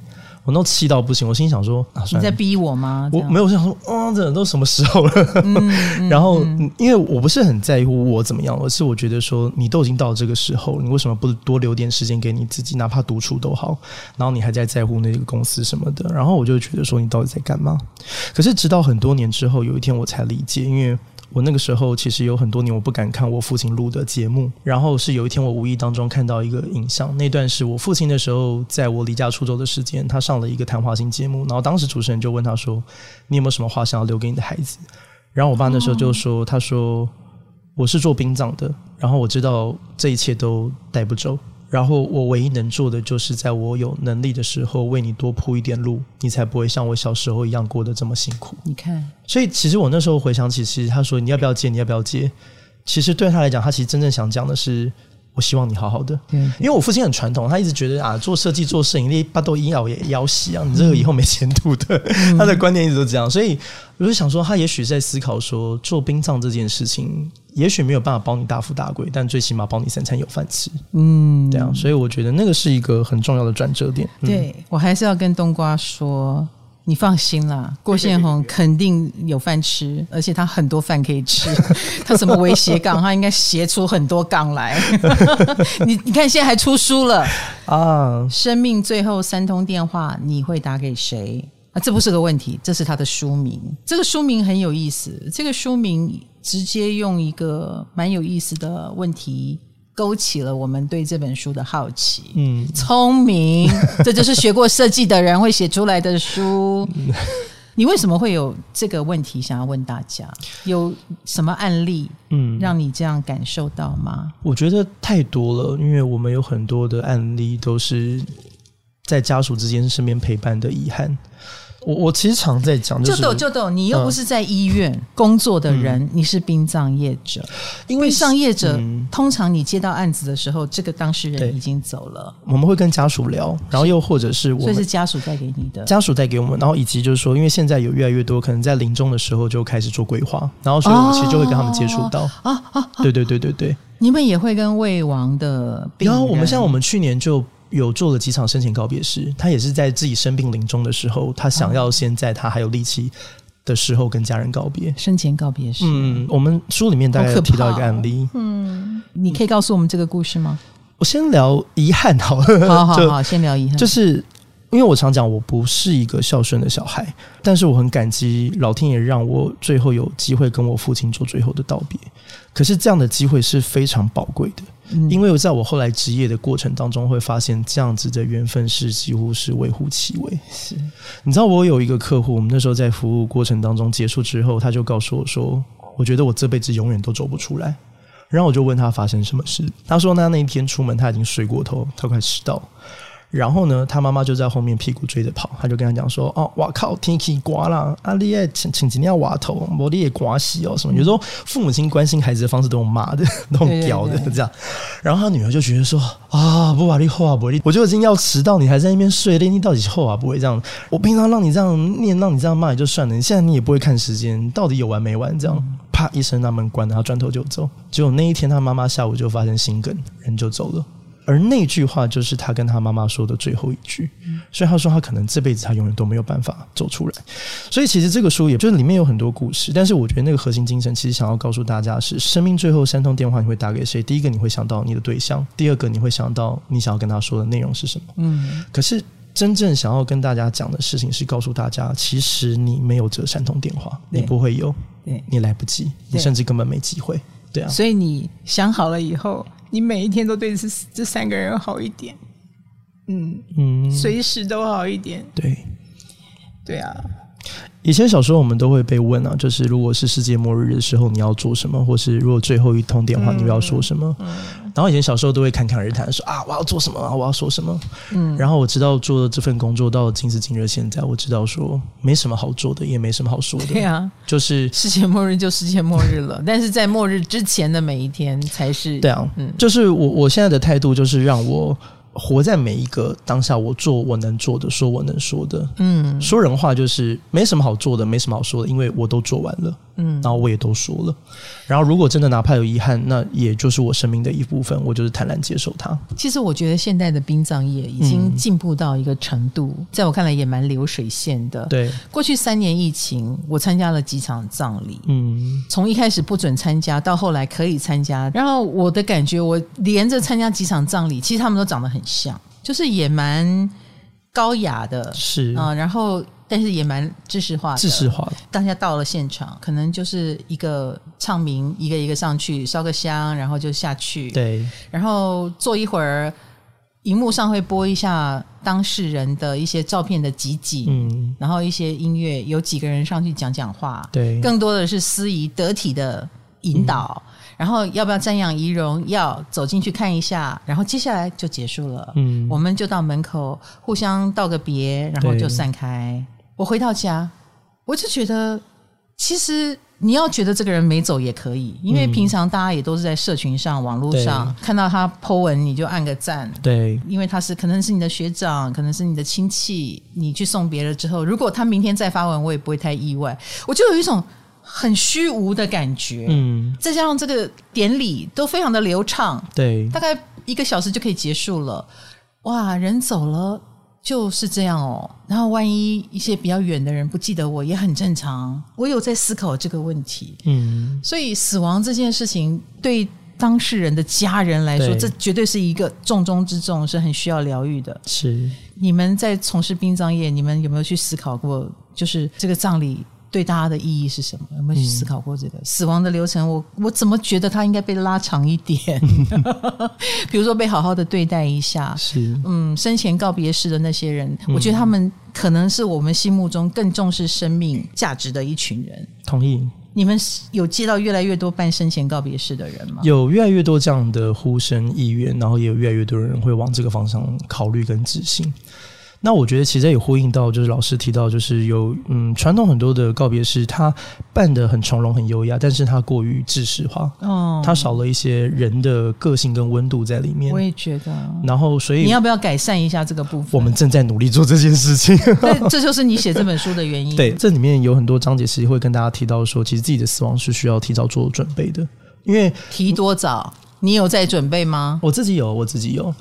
我那气到不行，我心想说：“啊、你在逼我吗？”我没有，我想说：“啊，这都什么时候了？”嗯 (laughs) 嗯、然后，因为我不是很在乎我怎么样，而是我觉得说，你都已经到这个时候，你为什么不多留点时间给你自己，哪怕独处都好。然后你还在在乎那个公司什么的，然后我就觉得说，你到底在干嘛？可是直到很多年之后，有一天我才理解，因为。我那个时候其实有很多年我不敢看我父亲录的节目，然后是有一天我无意当中看到一个影像，那段是我父亲的时候，在我离家出走的时间，他上了一个谈话性节目，然后当时主持人就问他说：“你有没有什么话想要留给你的孩子？”然后我爸那时候就说：“他说我是做殡葬的，然后我知道这一切都带不走。”然后我唯一能做的，就是在我有能力的时候，为你多铺一点路，你才不会像我小时候一样过得这么辛苦。你看，所以其实我那时候回想起，其实他说你要不要接，你要不要接，其实对他来讲，他其实真正想讲的是。我希望你好好的，对，因为我父亲很传统，他一直觉得啊，做设计、做摄影，你巴都医药也要洗啊，你这个以后没前途的。嗯、他的观念一直都这样，所以我就想说，他也许在思考说，做殡葬这件事情，也许没有办法保你大富大贵，但最起码保你三餐有饭吃。嗯，这样，所以我觉得那个是一个很重要的转折点。嗯、对，我还是要跟冬瓜说。你放心啦，郭宪宏肯定有饭吃，而且他很多饭可以吃。(laughs) 他什么微斜杠，他应该斜出很多杠来。(laughs) 你你看，现在还出书了啊！生命最后三通电话，你会打给谁？啊，这不是个问题，这是他的书名。这个书名很有意思，这个书名直接用一个蛮有意思的问题。勾起了我们对这本书的好奇。嗯，聪明，这就是学过设计的人会写出来的书。(laughs) 你为什么会有这个问题想要问大家？有什么案例，嗯，让你这样感受到吗？我觉得太多了，因为我们有很多的案例都是在家属之间身边陪伴的遗憾。我我其实常在讲，就是就懂，你又不是在医院工作的人，嗯、你是殡葬业者。因为殡葬业者、嗯、通常你接到案子的时候，这个当事人已经走了。我们会跟家属聊，然后又或者是我们，所以是家属带给你的，家属带给我们，然后以及就是说，因为现在有越来越多可能在临终的时候就开始做规划，然后所以我们其实就会跟他们接触到。啊啊，啊啊对对对对对，你们也会跟未亡的病人，然后我们像我们去年就。有做了几场生前告别式，他也是在自己生病临终的时候，他想要先在他还有力气的时候跟家人告别，生前告别式。嗯，我们书里面大概有提到一个案例。嗯，你可以告诉我们这个故事吗？我先聊遗憾好了，好好 (laughs) 好，先聊遗憾。就是因为我常讲，我不是一个孝顺的小孩，但是我很感激老天爷让我最后有机会跟我父亲做最后的道别。可是这样的机会是非常宝贵的。因为我在我后来职业的过程当中，会发现这样子的缘分是几乎是微乎其微。是，你知道我有一个客户，我们那时候在服务过程当中结束之后，他就告诉我说：“我觉得我这辈子永远都走不出来。”然后我就问他发生什么事，他说：“那那一天出门他已经睡过头，他快迟到。”然后呢，他妈妈就在后面屁股追着跑，他就跟他讲说：“哦，哇靠，天气刮了，啊，你也请请今天要瓦头，我你也刮洗哦什么。”有时候父母亲关心孩子的方式都用骂的，(laughs) 都用屌的这样。然后他女儿就觉得说：“啊，不把你后啊不会，我就已经要迟到，你还在那边睡，你到底后啊不会这样？我平常让你这样念，让你这样骂也就算了，你现在你也不会看时间，到底有完没完？这样啪一声，那门关了，他转头就走。结果那一天，他妈妈下午就发生心梗，人就走了。”而那句话就是他跟他妈妈说的最后一句，所以他说他可能这辈子他永远都没有办法走出来。所以其实这个书也就是里面有很多故事，但是我觉得那个核心精神其实想要告诉大家是：生命最后三通电话你会打给谁？第一个你会想到你的对象，第二个你会想到你想要跟他说的内容是什么。嗯，可是真正想要跟大家讲的事情是告诉大家，其实你没有这三通电话，你不会有，你来不及，你甚至根本没机会。对啊，所以你想好了以后。你每一天都对这这三个人好一点，嗯嗯，随时都好一点。对，对啊。以前小时候我们都会被问啊，就是如果是世界末日的时候你要做什么，或是如果最后一通电话你要说什么？嗯嗯、然后以前小时候都会侃侃而谈说啊，我要做什么啊，我要说什么。嗯。然后我知道做了这份工作到了今时今日现在，我知道说没什么好做的，也没什么好说的。对啊，就是世界末日就世界末日了，(laughs) 但是在末日之前的每一天才是。对啊，嗯，就是我我现在的态度就是让我。活在每一个当下，我做我能做的，说我能说的。嗯，说人话就是没什么好做的，没什么好说的，因为我都做完了。嗯，然后我也都说了。然后如果真的哪怕有遗憾，那也就是我生命的一部分，我就是坦然接受它。其实我觉得现在的殡葬业已经进步到一个程度，嗯、在我看来也蛮流水线的。对，过去三年疫情，我参加了几场葬礼。嗯，从一开始不准参加，到后来可以参加。然后我的感觉，我连着参加几场葬礼，其实他们都长得很像，就是也蛮高雅的。是啊、呃，然后。但是也蛮知识化的，知识化的。大家到了现场，可能就是一个唱名，一个一个上去烧个香，然后就下去。对，然后坐一会儿，荧幕上会播一下当事人的一些照片的集锦，嗯，然后一些音乐，有几个人上去讲讲话。对，更多的是司仪得体的引导，嗯、然后要不要瞻仰仪容，要走进去看一下，然后接下来就结束了。嗯，我们就到门口互相道个别，然后就散开。我回到家，我就觉得，其实你要觉得这个人没走也可以，因为平常大家也都是在社群上、网络上看到他 po 文，你就按个赞。对，因为他是可能是你的学长，可能是你的亲戚，你去送别了之后，如果他明天再发文，我也不会太意外。我就有一种很虚无的感觉，嗯，再加上这个典礼都非常的流畅，对，大概一个小时就可以结束了。哇，人走了。就是这样哦，然后万一一些比较远的人不记得我也很正常。我有在思考这个问题，嗯，所以死亡这件事情对当事人的家人来说，这绝对是一个重中之重，是很需要疗愈的。是你们在从事殡葬业，你们有没有去思考过，就是这个葬礼？对大家的意义是什么？有没有去思考过这个、嗯、死亡的流程？我我怎么觉得它应该被拉长一点？(laughs) 比如说被好好的对待一下。是，嗯，生前告别式的那些人，嗯、我觉得他们可能是我们心目中更重视生命价值的一群人。同意。你们有接到越来越多办生前告别式的人吗？有越来越多这样的呼声意愿，然后也有越来越多人会往这个方向考虑跟执行。那我觉得其实也呼应到，就是老师提到，就是有嗯传统很多的告别式，它办得很从容、很优雅，但是它过于制式化，哦，它少了一些人的个性跟温度在里面。我也觉得。然后，所以你要不要改善一下这个部分？我们正在努力做这件事情。(laughs) 对，这就是你写这本书的原因。(laughs) 对，这里面有很多章节其实会跟大家提到说，其实自己的死亡是需要提早做准备的，因为提多早？你有在准备吗？我自己有，我自己有。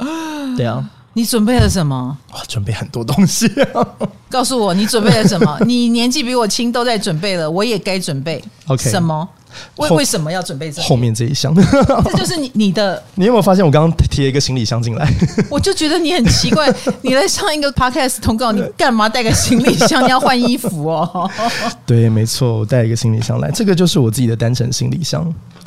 对啊。你准备了什么？准备很多东西。(laughs) 告诉我你准备了什么？(laughs) 你年纪比我轻，都在准备了，我也该准备。OK，什么？为为什么要准备这后面这一箱？(laughs) 这就是你你的。你有没有发现我刚刚提了一个行李箱进来？我就觉得你很奇怪，你来上一个 podcast 通告，你干嘛带个行李箱？你要换衣服哦。对，没错，我带一个行李箱来，这个就是我自己的单程行李箱。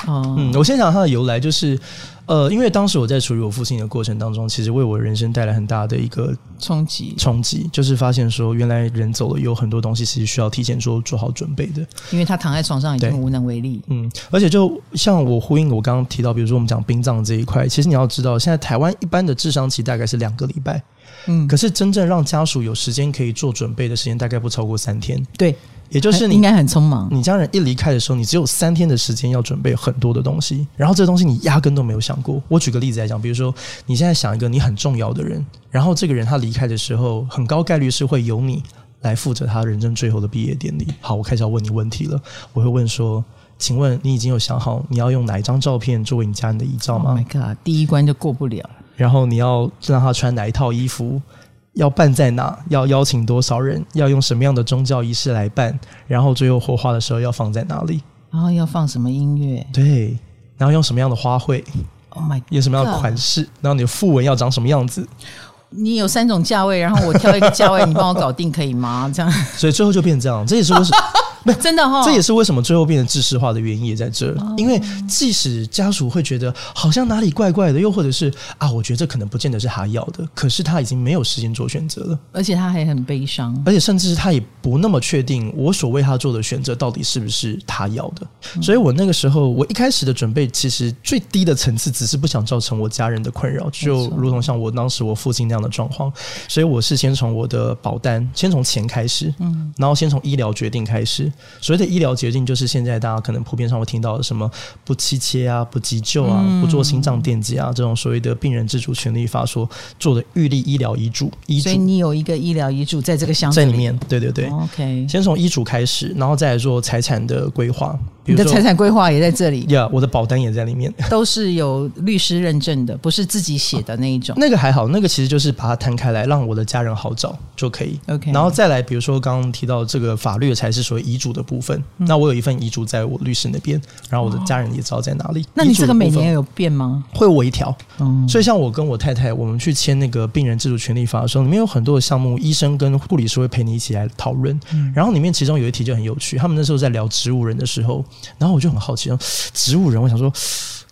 哦，嗯，我先讲它的由来，就是。呃，因为当时我在处理我父亲的过程当中，其实为我人生带来很大的一个冲击。冲击就是发现说，原来人走了，有很多东西其实需要提前做做好准备的。因为他躺在床上已经无能为力。嗯，而且就像我呼应我刚刚提到，比如说我们讲殡葬这一块，其实你要知道，现在台湾一般的智商期大概是两个礼拜。嗯，可是真正让家属有时间可以做准备的时间，大概不超过三天。对。也就是你应该很匆忙。你家人一离开的时候，你只有三天的时间要准备很多的东西，然后这个东西你压根都没有想过。我举个例子来讲，比如说你现在想一个你很重要的人，然后这个人他离开的时候，很高概率是会由你来负责他人生最后的毕业典礼。好，我开始要问你问题了。我会问说，请问你已经有想好你要用哪一张照片作为你家人的遗照吗？Oh my god，第一关就过不了。然后你要让他穿哪一套衣服？要办在哪？要邀请多少人？要用什么样的宗教仪式来办？然后最后火化的时候要放在哪里？然后要放什么音乐？对，然后用什么样的花卉？Oh my，有什么样的款式？然后你的副文要长什么样子？你有三种价位，然后我挑一个价位，你帮我搞定可以吗？(laughs) 这样，所以最后就变成这样。这也是为什么。(laughs) 没真的哈、哦，这也是为什么最后变成制式化的原因也在这儿。因为即使家属会觉得好像哪里怪怪的，又或者是啊，我觉得这可能不见得是他要的，可是他已经没有时间做选择了，而且他还很悲伤，而且甚至是他也不那么确定我所为他做的选择到底是不是他要的。所以我那个时候，我一开始的准备其实最低的层次，只是不想造成我家人的困扰，就如同像我当时我父亲那样的状况。所以我是先从我的保单，先从钱开始，嗯，然后先从医疗决定开始。所谓的医疗决定，就是现在大家可能普遍上会听到的什么不气切啊、不急救啊、不做心脏电击啊这种所谓的病人自主权利法所做的预立医疗遗嘱。所以你有一个医疗遗嘱在这个箱子在里面，对对对。OK，先从医嘱开始，然后再来做财产的规划。你的财产规划也在这里。呀，(laughs) yeah, 我的保单也在里面，都是有律师认证的，不是自己写的那一种。那个还好，那个其实就是把它摊开来，让我的家人好找就可以。OK，然后再来，比如说刚刚提到这个法律才是所谓遗嘱的部分。嗯、那我有一份遗嘱在我律师那边，然后我的家人也知道在哪里。哦、那你这个每年有变吗？会微调。嗯，所以像我跟我太太，我们去签那个病人自主权利法的时候，里面有很多的项目，医生跟护理师会陪你一起来讨论。嗯、然后里面其中有一题就很有趣，他们那时候在聊植物人的时候，然后我就很好。其中植物人，我想说，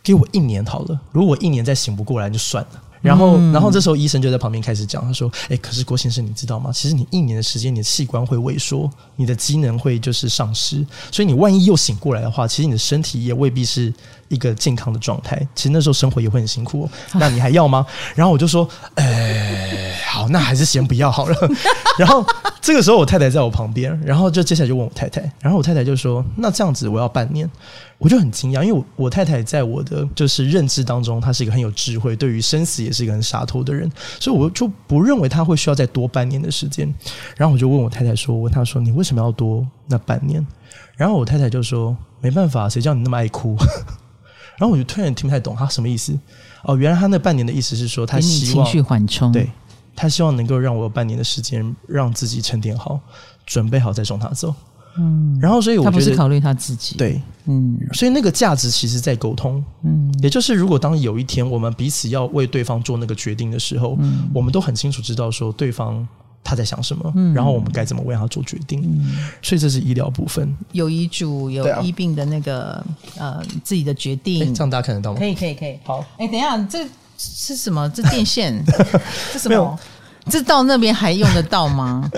给我一年好了。如果我一年再醒不过来，就算了。然后，嗯、然后这时候医生就在旁边开始讲，他说：“哎，可是郭先生，你知道吗？其实你一年的时间，你的器官会萎缩，你的机能会就是丧失。所以你万一又醒过来的话，其实你的身体也未必是一个健康的状态。其实那时候生活也会很辛苦。(laughs) 那你还要吗？” (laughs) 然后我就说：“哎，好，那还是先不要好了。(laughs) ”然后这个时候我太太在我旁边，然后就接下来就问我太太，然后我太太就说：“那这样子我要半年。”我就很惊讶，因为我我太太在我的就是认知当中，她是一个很有智慧，对于生死也是一个很洒脱的人，所以我就不认为她会需要再多半年的时间。然后我就问我太太说：“我问她说你为什么要多那半年？”然后我太太就说：“没办法，谁叫你那么爱哭。”然后我就突然听不太懂他什么意思。哦，原来他那半年的意思是说，他希望情绪缓冲，对，他希望能够让我有半年的时间，让自己沉淀好，准备好再送他走。嗯，然后所以我觉得他不是考虑他自己，对，嗯，所以那个价值其实在沟通，嗯，也就是如果当有一天我们彼此要为对方做那个决定的时候，嗯，我们都很清楚知道说对方他在想什么，嗯，然后我们该怎么为他做决定，嗯，所以这是医疗部分，有遗嘱有医病的那个呃自己的决定，这样大家看得到吗？可以可以可以，好，哎，等一下，这是什么？这 (laughs) 电线？这什么？这到那边还用得到吗？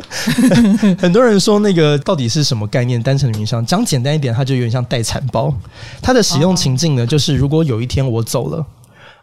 (laughs) 很多人说那个到底是什么概念？单程云箱讲简单一点，它就有点像待产包。它的使用情境呢，就是如果有一天我走了，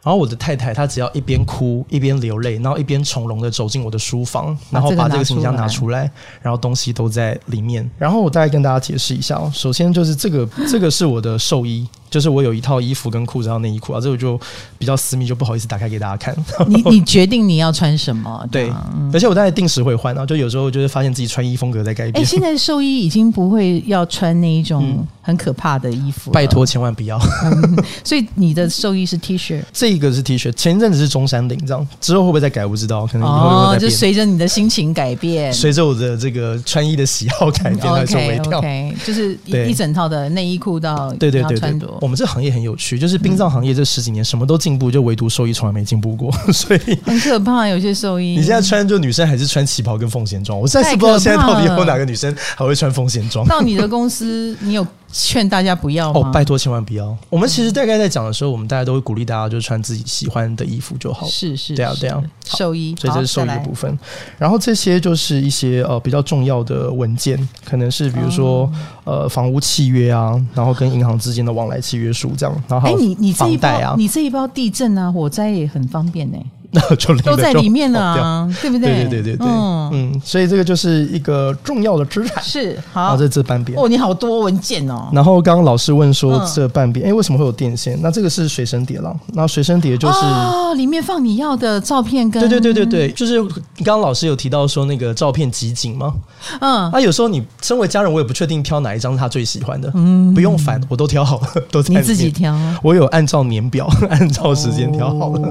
然后我的太太她只要一边哭一边流泪，然后一边从容的走进我的书房，然后把这个行李箱拿出来，然后东西都在里面。然后我大概跟大家解释一下哦，首先就是这个这个是我的寿衣。就是我有一套衣服跟裤子还有内衣裤啊，这我就比较私密，就不好意思打开给大家看。你你决定你要穿什么？(laughs) 对，而且我大概定时会换啊，就有时候就是发现自己穿衣风格在改变。哎，现在寿衣已经不会要穿那一种很可怕的衣服，拜托千万不要。嗯、(laughs) 所以你的寿衣是 T 恤，这个是 T 恤，前一阵子是中山领，这样之后会不会再改？我不知道，可能以后会就随着你的心情改变，随着我的这个穿衣的喜好改变来做微调。OK，就是一一整套的内衣裤到对对对对，对。我们这行业很有趣，就是殡葬行业这十几年什么都进步，就唯独寿衣从来没进步过，(laughs) 所以很可怕。有些寿衣，你现在穿就女生还是穿旗袍跟凤仙装，我实在是不知道现在到底有哪个女生还会穿凤仙装。到你的公司，你有？劝大家不要哦，拜托千万不要。我们其实大概在讲的时候，我们大家都会鼓励大家就是穿自己喜欢的衣服就好。是是，对啊对啊。寿衣，所以这是寿衣的部分。然后这些就是一些呃比较重要的文件，可能是比如说呃房屋契约啊，然后跟银行之间的往来契约书这样。然后还有你你这一包啊，你这一包地震啊火灾也很方便呢。那 (laughs) 就都在里面了啊，(laughs) 对不对？对对对对对，嗯嗯，所以这个就是一个重要的资产。是，好，在这半边哦，你好多文件哦。然后刚刚老师问说这半边，哎，为什么会有电线？那这个是随身碟了。那随身碟就是哦，里面放你要的照片跟。对对对对对，就是刚刚老师有提到说那个照片集锦吗？嗯，那有时候你身为家人，我也不确定挑哪一张是他最喜欢的。嗯，不用烦，我都挑好了，都。你自己挑。我有按照年表，(laughs) 按照时间挑好了，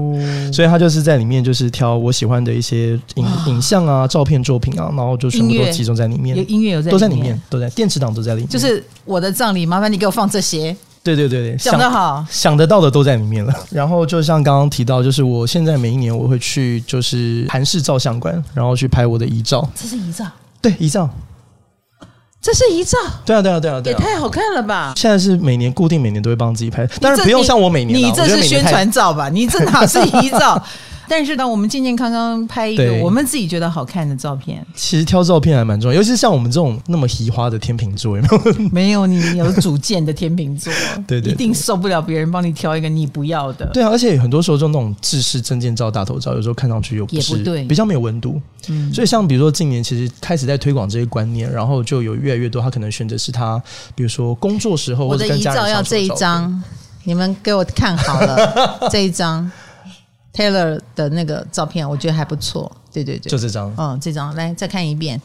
所以他就是在里面就是挑。我喜欢的一些影影像啊、照片作品啊，然后就全部都集中在里面。音乐有在，都在里面，都在电池档都在里面。就是我的葬礼，麻烦你给我放这些。对对对对，想得好，想得到的都在里面了。然后就像刚刚提到，就是我现在每一年我会去就是韩式照相馆，然后去拍我的遗照。这是遗照？对，遗照。这是遗照？对啊对啊对啊对啊，也太好看了吧！现在是每年固定每年都会帮自己拍，但是不用像我每年。你这是宣传照吧？你这哪是遗照？(laughs) 但是当我们健健康康拍一个我们自己觉得好看的照片，其实挑照片还蛮重要，尤其是像我们这种那么奇花的天秤座，有没有？没有，你有主见的天秤座，(laughs) 对，对对，一定受不了别人帮你挑一个你不要的。对啊，而且很多时候就那种制式证件照、大头照，有时候看上去又不是也不对，比较没有温度。嗯，所以像比如说近年其实开始在推广这些观念，然后就有越来越多他可能选择是他，比如说工作时候或者跟家人照要这一张，你们给我看好了 (laughs) 这一张。Taylor 的那个照片，我觉得还不错。对对对，就这张。嗯，这张来再看一遍，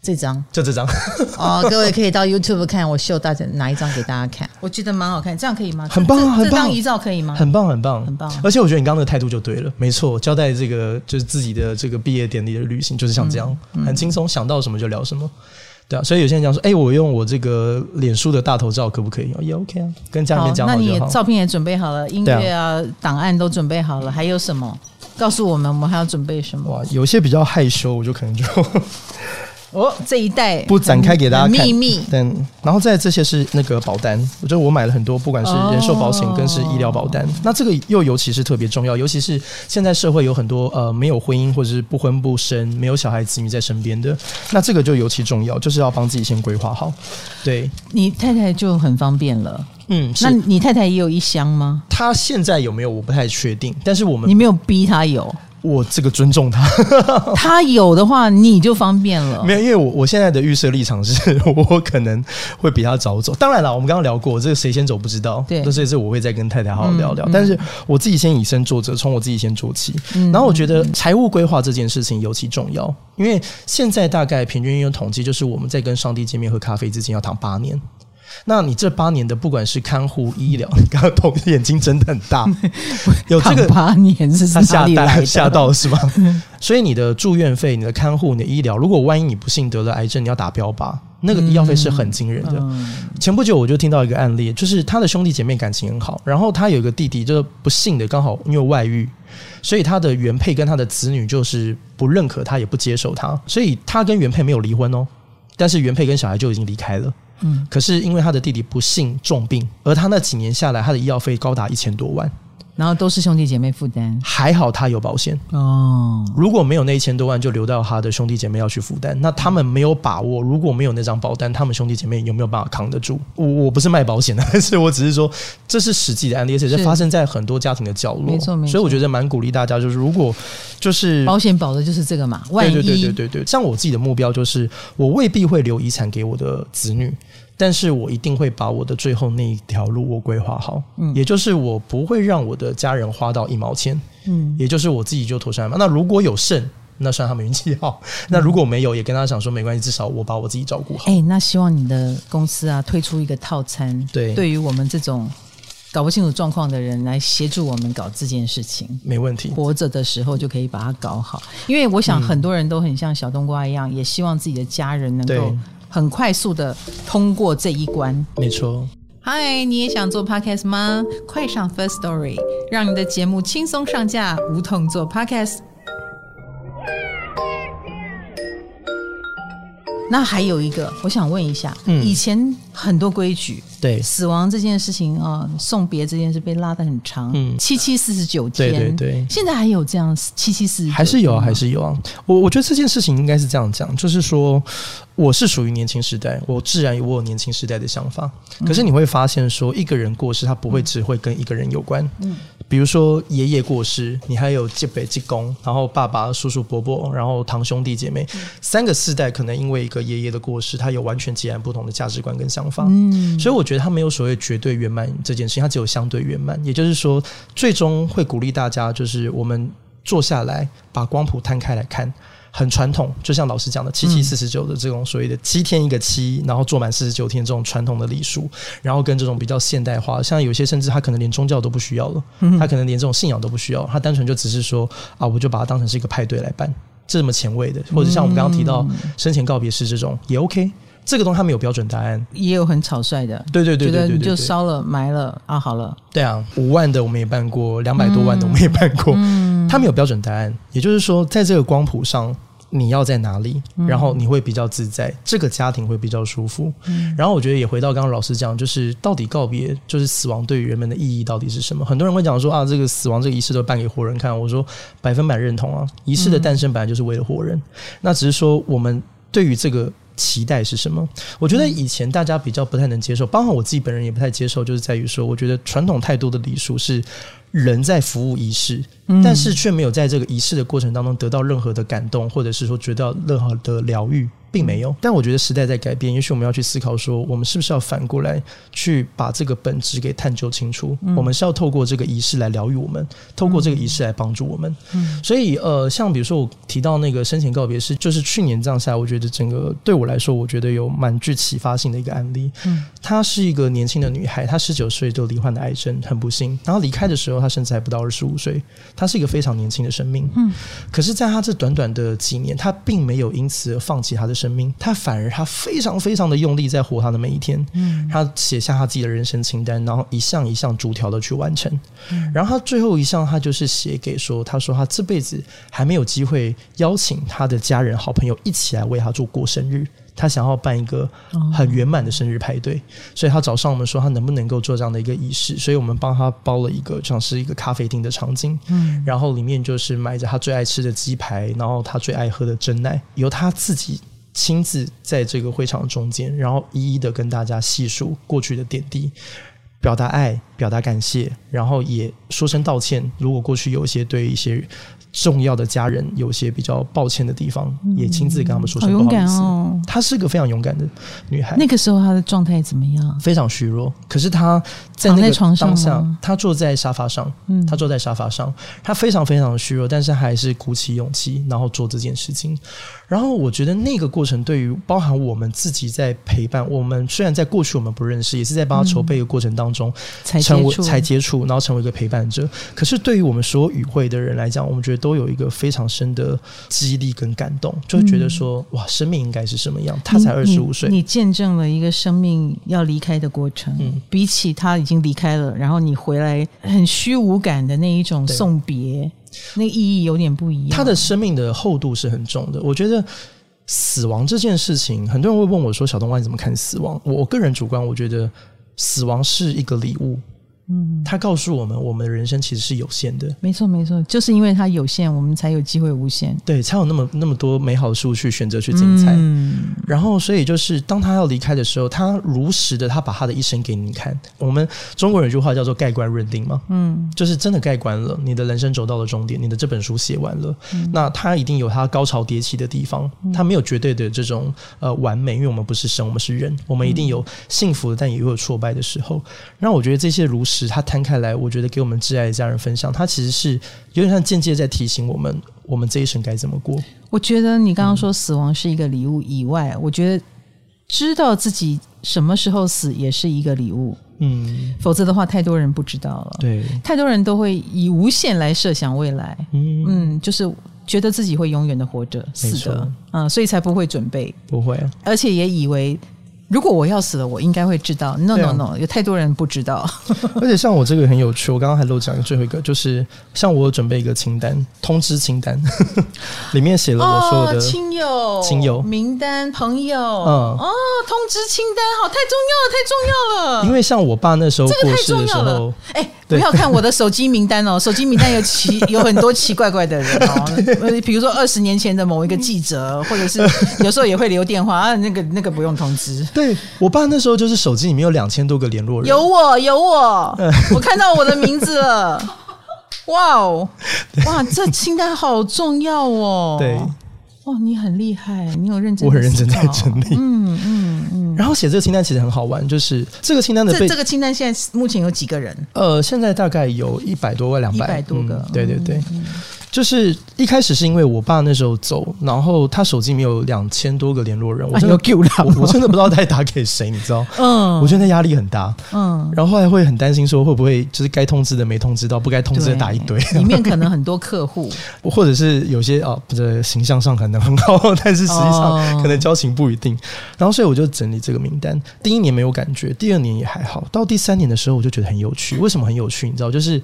这张就这张。(laughs) 哦，各位可以到 YouTube 看，我秀大家哪一张给大家看，我觉得蛮好看，这样可以吗？很棒，很棒。这张遗照可以吗？很棒，很棒，很棒。而且我觉得你刚刚的态度就对了，没错，交代这个就是自己的这个毕业典礼的旅行，就是像这样，嗯嗯、很轻松，想到什么就聊什么。对啊，所以有些人讲说，哎、欸，我用我这个脸书的大头照可不可以？也 OK 啊，跟家里面讲好，好，那你照片也准备好了，音乐啊，啊档案都准备好了，还有什么？告诉我们，我们还要准备什么？哇，有些比较害羞，我就可能就。哦，这一袋不展开给大家看秘密。等，然后再这些是那个保单，我觉得我买了很多，不管是人寿保险，更是医疗保单。那这个又尤其是特别重要，尤其是现在社会有很多呃没有婚姻或者是不婚不生、没有小孩子女在身边的，那这个就尤其重要，就是要帮自己先规划好。对，你太太就很方便了。嗯，那你太太也有一箱吗？她现在有没有？我不太确定。但是我们你没有逼她有。我这个尊重他，(laughs) 他有的话你就方便了。没有，因为我我现在的预设立场是 (laughs) 我可能会比他早走。当然了，我们刚刚聊过，这个谁先走不知道。对，所以这我会再跟太太好好聊聊。嗯、但是我自己先以身作则，从我自己先做起。嗯、然后我觉得财务规划这件事情尤其重要，因为现在大概平均有统计，就是我们在跟上帝见面喝咖啡之前要躺八年。那你这八年的不管是看护、医疗，你刚刚同眼睛睁得很大，(laughs) 有这个八年是他吓到吓到是吗？(laughs) 所以你的住院费、你的看护、你的医疗，如果万一你不幸得了癌症，你要打标靶，那个医药费是很惊人的。嗯、前不久我就听到一个案例，就是他的兄弟姐妹感情很好，然后他有一个弟弟，就是不幸的刚好因为外遇，所以他的原配跟他的子女就是不认可他，也不接受他，所以他跟原配没有离婚哦，但是原配跟小孩就已经离开了。嗯，可是因为他的弟弟不幸重病，而他那几年下来，他的医药费高达一千多万。然后都是兄弟姐妹负担，还好他有保险哦。如果没有那一千多万，就留到他的兄弟姐妹要去负担。那他们没有把握，如果没有那张保单，他们兄弟姐妹有没有办法扛得住？我我不是卖保险的，但是我只是说这是实际的案例，而且是发生在很多家庭的角落。没错，没错。所以我觉得蛮鼓励大家，就是如果就是保险保的就是这个嘛，万一。对对对对对对。像我自己的目标就是，我未必会留遗产给我的子女。但是我一定会把我的最后那一条路我规划好，嗯，也就是我不会让我的家人花到一毛钱，嗯，也就是我自己就妥善嘛。那如果有剩，那算他们运气好。那如果没有，也跟他讲说没关系，至少我把我自己照顾好。哎、欸，那希望你的公司啊推出一个套餐，对，对于我们这种搞不清楚状况的人来协助我们搞这件事情，没问题。活着的时候就可以把它搞好，因为我想很多人都很像小冬瓜一样，嗯、也希望自己的家人能够很快速的通过这一关。没错。嗨，你也想做 podcast 吗？快上 First Story，让你的节目轻松上架，无痛做 podcast。那还有一个，我想问一下，嗯、以前很多规矩，对死亡这件事情啊，送别这件事被拉得很长，嗯，七七四十九天，对对对，现在还有这样七七四十九，还是有啊，还是有啊。我我觉得这件事情应该是这样讲，就是说。我是属于年轻时代，我自然有我有年轻时代的想法。可是你会发现，说一个人过世，他不会只会跟一个人有关。嗯，比如说爷爷过世，你还有继北继公，然后爸爸、叔叔、伯伯，然后堂兄弟姐妹，三个世代可能因为一个爷爷的过世，他有完全截然不同的价值观跟想法。嗯，所以我觉得他没有所谓绝对圆满这件事情，他只有相对圆满。也就是说，最终会鼓励大家，就是我们坐下来，把光谱摊开来看。很传统，就像老师讲的七七四十九的这种所谓的七天一个七，然后做满四十九天这种传统的礼数，然后跟这种比较现代化，像有些甚至他可能连宗教都不需要了，他可能连这种信仰都不需要，他单纯就只是说啊，我就把它当成是一个派对来办，这么前卫的，或者像我们刚刚提到生前告别式这种也 OK，这个东西它没有标准答案，也有很草率的，对对对对对，就烧了埋了啊，好了，对啊，五万的我们也办过，两百多万的我们也办过，嗯他没有标准答案，也就是说在这个光谱上。你要在哪里，然后你会比较自在，嗯、这个家庭会比较舒服。嗯、然后我觉得也回到刚刚老师讲，就是到底告别，就是死亡对于人们的意义到底是什么？很多人会讲说啊，这个死亡这个仪式都办给活人看。我说百分百认同啊，仪式的诞生本来就是为了活人。嗯、那只是说我们对于这个期待是什么？我觉得以前大家比较不太能接受，包括我自己本人也不太接受，就是在于说，我觉得传统太多的礼数是。人在服务仪式，但是却没有在这个仪式的过程当中得到任何的感动，或者是说觉得任何的疗愈。并没有，但我觉得时代在改变，也许我们要去思考说，我们是不是要反过来去把这个本质给探究清楚？嗯、我们是要透过这个仪式来疗愈我们，透过这个仪式来帮助我们。嗯、所以，呃，像比如说我提到那个生前告别式，就是去年这样下来，我觉得整个对我来说，我觉得有蛮具启发性的一个案例。嗯，她是一个年轻的女孩，她十九岁就罹患了癌症，很不幸。然后离开的时候，她甚至还不到二十五岁，他是一个非常年轻的生命。嗯，可是在他这短短的几年，他并没有因此而放弃他的生命，他反而他非常非常的用力在活他的每一天，嗯，他写下他自己的人生清单，然后一项一项逐条的去完成，嗯，然后他最后一项他就是写给说，他说他这辈子还没有机会邀请他的家人好朋友一起来为他做过生日，他想要办一个很圆满的生日派对，所以他找上我们说他能不能够做这样的一个仪式，所以我们帮他包了一个像是一个咖啡厅的场景，嗯，然后里面就是买着他最爱吃的鸡排，然后他最爱喝的珍奶，由他自己。亲自在这个会场中间，然后一一的跟大家细数过去的点滴，表达爱，表达感谢，然后也说声道歉。如果过去有一些对一些。重要的家人有些比较抱歉的地方，嗯、也亲自跟他们说声不好意思。勇敢哦！她是个非常勇敢的女孩。那个时候她的状态怎么样？非常虚弱。可是她在那个当下，躺在床上，他坐在沙发上。嗯，他坐在沙发上，他非常非常的虚弱，但是还是鼓起勇气，然后做这件事情。然后我觉得那个过程对于包含我们自己在陪伴我们，虽然在过去我们不认识，也是在帮他筹备的过程当中、嗯、才成为才接触，然后成为一个陪伴者。可是对于我们所有与会的人来讲，我们觉得。都有一个非常深的激励跟感动，就会觉得说，嗯、哇，生命应该是什么样？他才二十五岁，你见证了一个生命要离开的过程。嗯，比起他已经离开了，然后你回来很虚无感的那一种送别，那个意义有点不一样。他的生命的厚度是很重的。我觉得死亡这件事情，很多人会问我说：“小冬瓜，你怎么看死亡？”我我个人主观，我觉得死亡是一个礼物。嗯，他告诉我们，我们的人生其实是有限的。没错，没错，就是因为它有限，我们才有机会无限。对，才有那么那么多美好的事物去选择去精彩。嗯，然后，所以就是当他要离开的时候，他如实的，他把他的一生给你看。我们中国人有句话叫做“盖棺认定”嘛，嗯，就是真的盖棺了，你的人生走到了终点，你的这本书写完了。嗯，那他一定有他高潮迭起的地方，他没有绝对的这种呃完美，因为我们不是神，我们是人，我们一定有幸福的，但也有挫败的时候。那我觉得这些如实。事，他摊开来，我觉得给我们挚爱的家人分享，他其实是有点像间接在提醒我们，我们这一生该怎么过。我觉得你刚刚说死亡是一个礼物以外，嗯、我觉得知道自己什么时候死也是一个礼物。嗯，否则的话，太多人不知道了。对，太多人都会以无限来设想未来。嗯嗯，就是觉得自己会永远的活着，是的，嗯，所以才不会准备，不会，而且也以为。如果我要死了，我应该会知道。No No No，有太多人不知道。(laughs) 而且像我这个很有趣，我刚刚还漏讲最后一个，就是像我有准备一个清单，通知清单，(laughs) 里面写了我所有的亲友、亲友名单、朋友。嗯哦，通知清单，好，太重要了，太重要了。因为像我爸那时候过世的时候，哎。不要看我的手机名单哦，(laughs) 手机名单有奇有很多奇怪怪的人哦，比如说二十年前的某一个记者，或者是有时候也会留电话啊，那个那个不用通知。对，我爸那时候就是手机里面有两千多个联络人，有我有我，我看到我的名字了，(laughs) 哇哦，哇，这清单好重要哦。对。哇，你很厉害，你有认真，我很认真在整理。嗯嗯嗯。然后写这个清单其实很好玩，就是这个清单的这这个清单现在目前有几个人？呃，现在大概有一百多个，两百多个。对对对。嗯就是一开始是因为我爸那时候走，然后他手机里面有两千多个联络人，我真的我真的不知道该打给谁，你知道？嗯，我觉得压力很大。嗯，然后后来会很担心说会不会就是该通知的没通知到，不该通知的打一堆，里面可能很多客户，(laughs) 或者是有些啊，不是形象上可能很好，(laughs) 但是实际上可能交情不一定。然后所以我就整理这个名单，第一年没有感觉，第二年也还好，到第三年的时候我就觉得很有趣。为什么很有趣？你知道，就是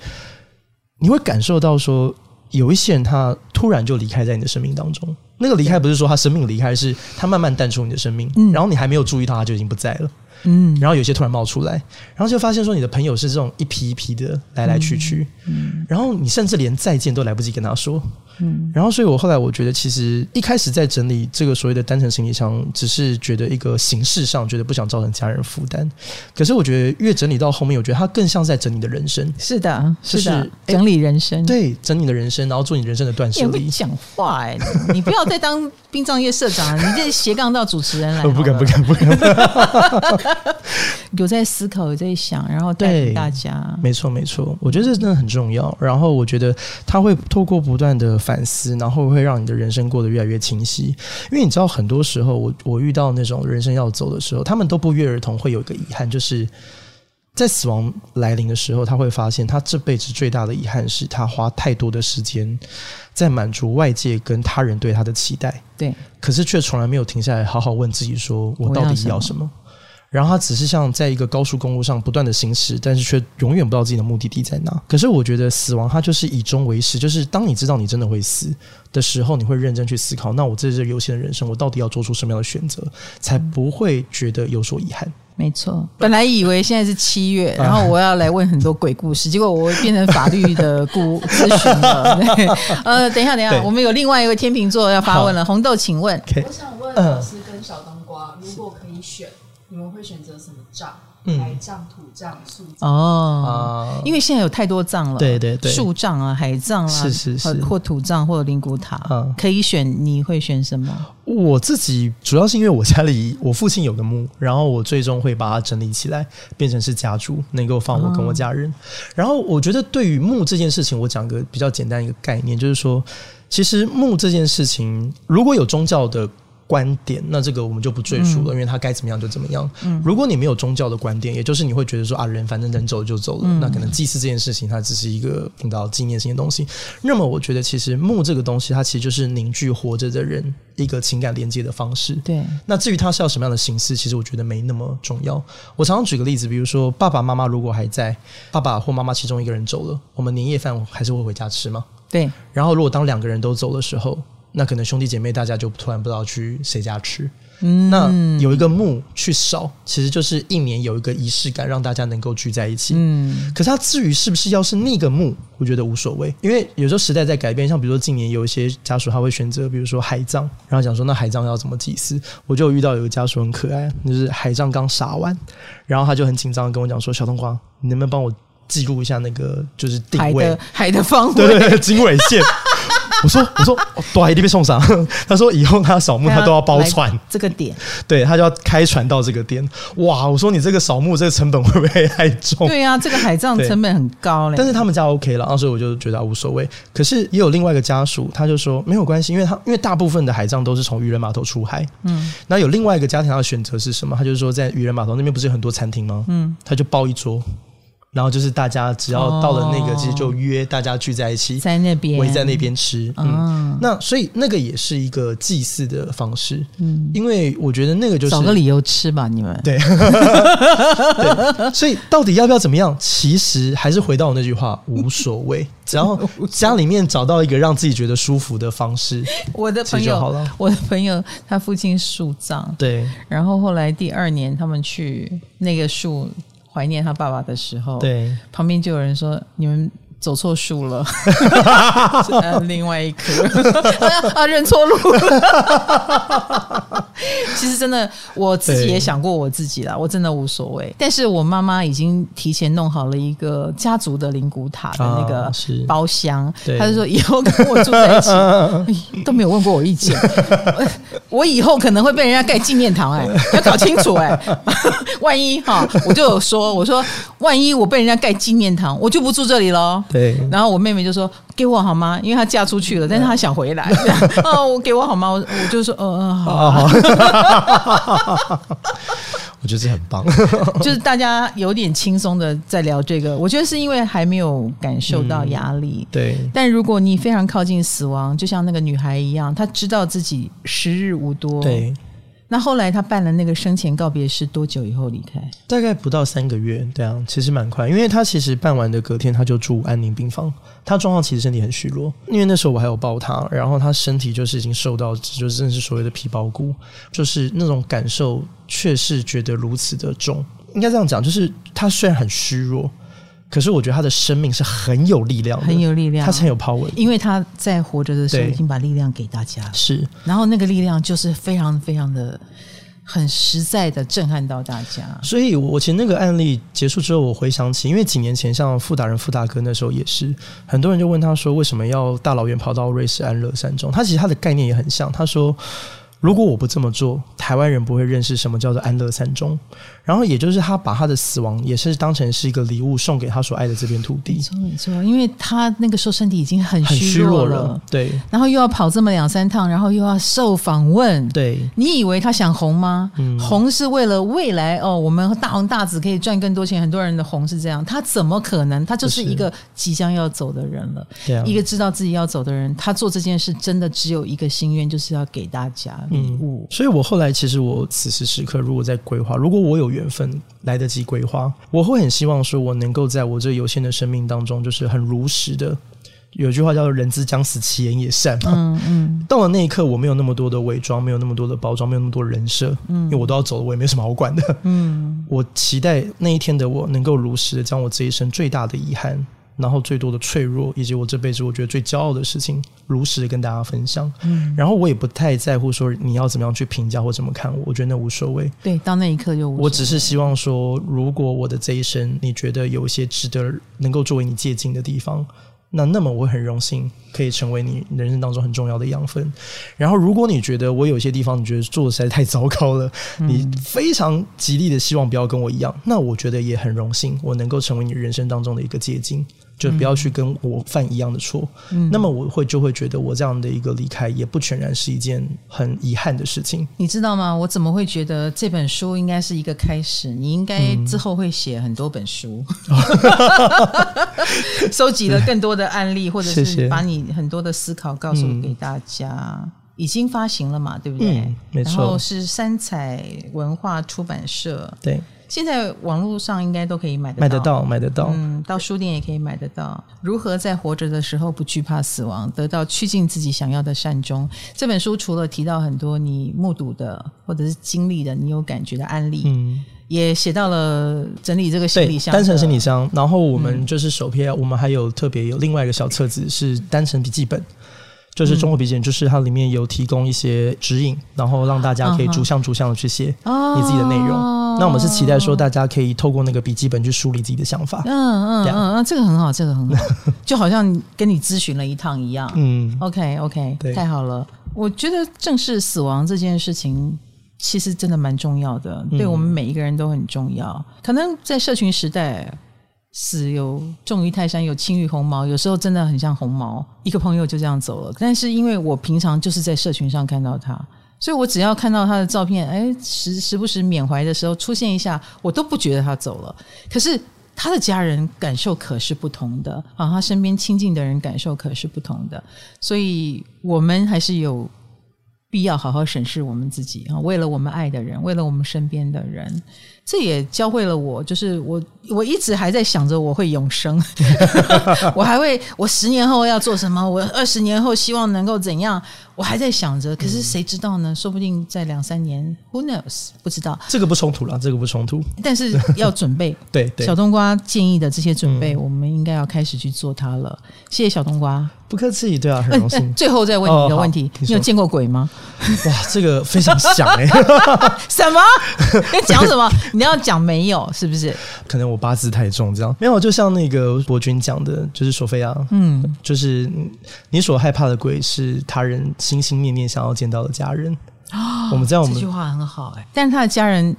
你会感受到说。有一些人，他突然就离开在你的生命当中。那个离开不是说他生命离开，是他慢慢淡出你的生命，然后你还没有注意到他就已经不在了。嗯，然后有些突然冒出来，然后就发现说你的朋友是这种一批一批的来来去去，嗯，然后你甚至连再见都来不及跟他说，嗯，然后所以我后来我觉得其实一开始在整理这个所谓的单程行李箱，只是觉得一个形式上觉得不想造成家人负担，可是我觉得越整理到后面，我觉得它更像在整理你的人生，是的，是的，整理人生，对，整理你的人生，然后做你人生的断舍离。讲话哎，(laughs) 你不要再当殡葬业社长，你这斜杠到主持人来，我不敢，不敢，不敢。(laughs) (laughs) 有在思考，有在想，然后带给大家。没错，没错，我觉得这真的很重要。然后我觉得他会透过不断的反思，然后会让你的人生过得越来越清晰。因为你知道，很多时候我我遇到那种人生要走的时候，他们都不约而同会有一个遗憾，就是在死亡来临的时候，他会发现他这辈子最大的遗憾是他花太多的时间在满足外界跟他人对他的期待。对，可是却从来没有停下来好好问自己：说我到底要什么？然后他只是像在一个高速公路上不断的行驶，但是却永远不知道自己的目的地在哪。可是我觉得死亡它就是以终为始，就是当你知道你真的会死的时候，你会认真去思考，那我这是有限的人生，我到底要做出什么样的选择，才不会觉得有所遗憾。没错，本来以为现在是七月，然后我要来 (laughs) 问很多鬼故事，结果我会变成法律的顾咨询了。对，呃，(laughs) 等一下，等一下，我们有另外一位天秤座要发问了，红豆，请问，我想问老师跟小冬瓜，如果可以选。你们会选择什么葬？海葬、土葬、树葬？哦，因为现在有太多葬了，对对对，树葬啊、海葬啊，是是是，或土葬或者灵骨塔，嗯，可以选，你会选什么？我自己主要是因为我家里我父亲有个墓，然后我最终会把它整理起来，变成是家族，能够放我跟我家人。然后我觉得对于墓这件事情，我讲个比较简单一个概念，就是说，其实墓这件事情，如果有宗教的。观点，那这个我们就不赘述了，嗯、因为他该怎么样就怎么样。嗯、如果你没有宗教的观点，也就是你会觉得说啊，人反正人走就走了，嗯、那可能祭祀这件事情它只是一个比较纪念性的东西。那么我觉得其实墓这个东西，它其实就是凝聚活着的人一个情感连接的方式。对。那至于它是要什么样的形式，其实我觉得没那么重要。我常常举个例子，比如说爸爸妈妈如果还在，爸爸或妈妈其中一个人走了，我们年夜饭还是会回家吃吗？对。然后如果当两个人都走的时候。那可能兄弟姐妹大家就突然不知道去谁家吃，嗯，那有一个墓去烧，其实就是一年有一个仪式感，让大家能够聚在一起。嗯，可是它至于是不是要是那个墓，我觉得无所谓，因为有时候时代在改变，像比如说近年有一些家属他会选择，比如说海葬，然后讲说那海葬要怎么祭祀，我就有遇到有个家属很可爱，就是海葬刚杀完，然后他就很紧张的跟我讲说：“小冬瓜，你能不能帮我记录一下那个就是定位海的，海的方位，对对对，经纬线。” (laughs) 我说我说对，一定被送上。(laughs) 他说以后他扫墓他都要包船，这个点，对他就要开船到这个点。哇，我说你这个扫墓这个成本会不会太重？对呀、啊，这个海葬成本很高嘞。但是他们家 OK 了，所以我就觉得无所谓。可是也有另外一个家属，他就说没有关系，因为他因为大部分的海葬都是从渔人码头出海。嗯，那有另外一个家庭他的选择是什么？他就是说在渔人码头那边不是有很多餐厅吗？嗯，他就包一桌。然后就是大家只要到了那个，其实就约大家聚在一起，在那边围在那边吃。嗯，那所以那个也是一个祭祀的方式。嗯，因为我觉得那个就是找个理由吃吧，你们对。(laughs) 对，所以到底要不要怎么样？其实还是回到我那句话，无所谓，(laughs) 只要家里面找到一个让自己觉得舒服的方式。我的朋友，我的朋友，他父亲树葬，对，然后后来第二年他们去那个树。怀念他爸爸的时候，对，旁边就有人说：“你们走错树了。(laughs) ”另外一棵 (laughs) 啊，认错路了。(laughs) 其实真的，我自己也想过我自己啦，我真的无所谓。但是我妈妈已经提前弄好了一个家族的灵骨塔的那个包厢，她就说以后跟我住在一起，都没有问过我意见。我以后可能会被人家盖纪念堂，哎，要搞清楚哎，万一哈，我就有说，我说万一我被人家盖纪念堂，我就不住这里喽。对，然后我妹妹就说给我好吗？因为她嫁出去了，但是她想回来。(laughs) 哦，我给我好吗？我我就说，嗯嗯，好好。(laughs) 我觉得这很棒，就是大家有点轻松的在聊这个。我觉得是因为还没有感受到压力，嗯，对。但如果你非常靠近死亡，就像那个女孩一样，她知道自己时日无多，对。那后来他办了那个生前告别式，多久以后离开？大概不到三个月，对啊，其实蛮快。因为他其实办完的隔天他就住安宁病房，他状况其实身体很虚弱。因为那时候我还有抱他，然后他身体就是已经受到，就真的是所谓的皮包骨，就是那种感受，确实觉得如此的重。应该这样讲，就是他虽然很虚弱。可是我觉得他的生命是很有力量的，很有力量，他是很有 power，因为他在活着的时候已经把力量给大家，是，然后那个力量就是非常非常的很实在的震撼到大家。所以，我其实那个案例结束之后，我回想起，因为几年前像傅达人傅大哥那时候也是，很多人就问他说，为什么要大老远跑到瑞士安乐山中？他其实他的概念也很像，他说。如果我不这么做，台湾人不会认识什么叫做安乐三中。然后，也就是他把他的死亡也是当成是一个礼物送给他所爱的这片土地。没错，没错，因为他那个时候身体已经很虚弱了，对。然后又要跑这么两三趟，然后又要受访问，对。你以为他想红吗？嗯，红是为了未来哦，我们大红大紫可以赚更多钱。很多人的红是这样，他怎么可能？他就是一个即将要走的人了，对啊，一个知道自己要走的人。他做这件事真的只有一个心愿，就是要给大家。礼物，所以我后来其实我此时此刻如果在规划，如果我有缘分来得及规划，我会很希望说，我能够在我这有限的生命当中，就是很如实的。有句话叫做“人之将死，其言也善”嘛。嗯嗯。到了那一刻，我没有那么多的伪装，没有那么多的包装，没有那么多人设。嗯。因为我都要走了，我也没什么好管的。嗯。我期待那一天的我能够如实的将我这一生最大的遗憾。然后最多的脆弱，以及我这辈子我觉得最骄傲的事情，如实的跟大家分享。嗯，然后我也不太在乎说你要怎么样去评价或怎么看我，我觉得那无所谓。对，到那一刻就无所谓。我只是希望说，如果我的这一生你觉得有一些值得能够作为你借鉴的地方，那那么我很荣幸可以成为你人生当中很重要的养分。然后，如果你觉得我有些地方你觉得做的实在太糟糕了，嗯，你非常极力的希望不要跟我一样，那我觉得也很荣幸，我能够成为你人生当中的一个借鉴。就不要去跟我犯一样的错，嗯，那么我会就会觉得我这样的一个离开也不全然是一件很遗憾的事情。你知道吗？我怎么会觉得这本书应该是一个开始？你应该之后会写很多本书，(laughs) 收集了更多的案例，或者是把你很多的思考告诉给大家。已经发行了嘛？对不对？嗯，没错。然后是三彩文化出版社，对。现在网络上应该都可以买得到，买得到，买得到。嗯，到书店也可以买得到。如何在活着的时候不惧怕死亡，得到趋近自己想要的善终？这本书除了提到很多你目睹的或者是经历的、你有感觉的案例，嗯，也写到了整理这个行李箱，单程行李箱。然后我们就是首篇，我们还有特别有另外一个小册子是单程笔记本。就是综合笔记本，就是它里面有提供一些指引，然后让大家可以逐项逐项的去写你自己的内容。哦、那我们是期待说，大家可以透过那个笔记本去梳理自己的想法。嗯嗯嗯嗯，这个很好，这个很好，(laughs) 就好像跟你咨询了一趟一样。嗯，OK OK，对太好了。我觉得正视死亡这件事情，其实真的蛮重要的，对我们每一个人都很重要。嗯、可能在社群时代。死有重于泰山，有轻于鸿毛。有时候真的很像鸿毛，一个朋友就这样走了。但是因为我平常就是在社群上看到他，所以我只要看到他的照片，哎，时时不时缅怀的时候出现一下，我都不觉得他走了。可是他的家人感受可是不同的啊，他身边亲近的人感受可是不同的，所以我们还是有必要好好审视我们自己啊，为了我们爱的人，为了我们身边的人。这也教会了我，就是我我一直还在想着我会永生，(laughs) 我还会我十年后要做什么，我二十年后希望能够怎样，我还在想着。可是谁知道呢？说不定在两三年，Who knows？不知道。这个不冲突了，这个不冲突。但是要准备。(laughs) 对，对小冬瓜建议的这些准备，嗯、我们应该要开始去做它了。谢谢小冬瓜。不客气，对啊，很荣幸。欸、(laughs) 最后再问你一个问题：哦、你，你有见过鬼吗？哇，这个非常想哎、欸。什么？你讲什么？你要讲没有？是不是？可能我八字太重，这样没有。就像那个伯君讲的，就是索菲亚，嗯，就是你所害怕的鬼是他人心心念念想要见到的家人。哦、我们这样，我们这句话很好哎、欸。但是他的家人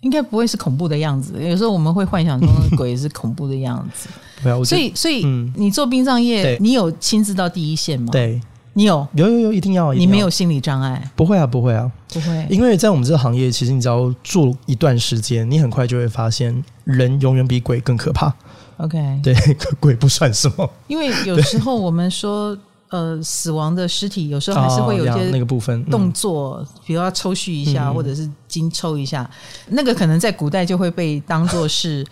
应该不会是恐怖的样子。有时候我们会幻想中的鬼是恐怖的样子。(laughs) 所以，所以你做殡葬业，你有亲自到第一线吗？对，你有，有有有，一定要。你没有心理障碍？不会啊，不会啊，不会。因为在我们这个行业，其实你只要做一段时间，你很快就会发现，人永远比鬼更可怕。OK，对，(laughs) 鬼不算什么。因为有时候我们说，呃，死亡的尸体有时候还是会有一些那个部分动作，比如要抽蓄一下，或者是筋抽一下，那个可能在古代就会被当做是。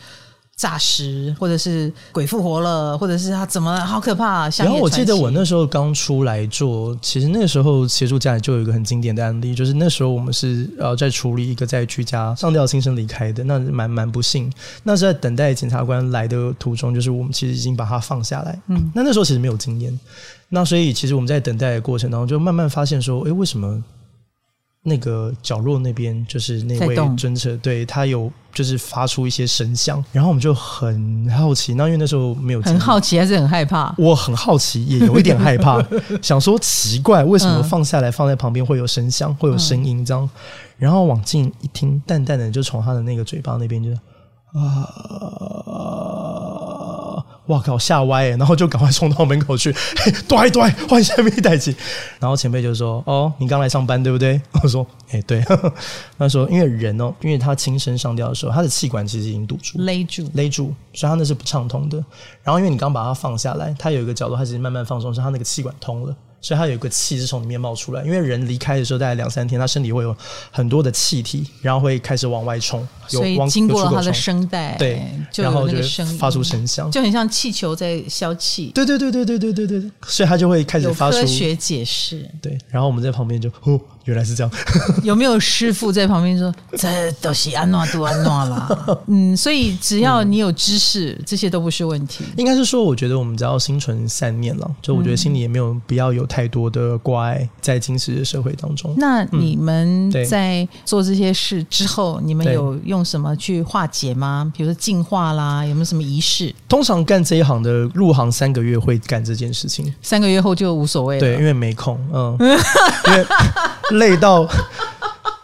诈尸，或者是鬼复活了，或者是他怎么了好可怕啊！然后我记得我那时候刚出来做，其实那个时候协助家里就有一个很经典的案例，就是那时候我们是呃在处理一个在居家上吊轻生离开的，那蛮蛮不幸。那是在等待检察官来的途中，就是我们其实已经把他放下来。嗯，那那时候其实没有经验，那所以其实我们在等待的过程当中，就慢慢发现说，哎，为什么？那个角落那边就是那位尊者，对他有就是发出一些声响，然后我们就很好奇，那因为那时候没有很好奇还是很害怕？我很好奇，也有一点害怕，(laughs) 想说奇怪，为什么放下来放在旁边会有声响，会有声音这样？然后往近一听，淡淡的就从他的那个嘴巴那边就啊。哇靠！吓歪，然后就赶快冲到门口去，(laughs) 对对，换下面代机。然后前辈就说：“哦，你刚来上班对不对？” (laughs) 我说：“哎，对。”呵 (laughs) 呵他说：“因为人哦，因为他轻身上吊的时候，他的气管其实已经堵住，勒住，勒住，所以他那是不畅通的。然后因为你刚把它放下来，他有一个角度，他其实慢慢放松，是他那个气管通了。”所以他有一个气是从里面冒出来，因为人离开的时候大概两三天，他身体会有很多的气体，然后会开始往外冲，所以经过了他的声带，对，然后就发出声响，就很像气球在消气。对对对对对对对对，所以他就会开始发科学解释。对，然后我们在旁边就哦。原来是这样，有没有师傅在旁边说这都是安诺都安诺啦？嗯，所以只要你有知识，嗯、这些都不是问题。应该是说，我觉得我们只要心存善念了，就我觉得心里也没有必要有太多的挂碍在今时的社会当中。那你们在做这些事之后，嗯、你们有用什么去化解吗？比如说净化啦，有没有什么仪式？通常干这一行的入行三个月会干这件事情，三个月后就无所谓了。对，因为没空，嗯，因为。累到，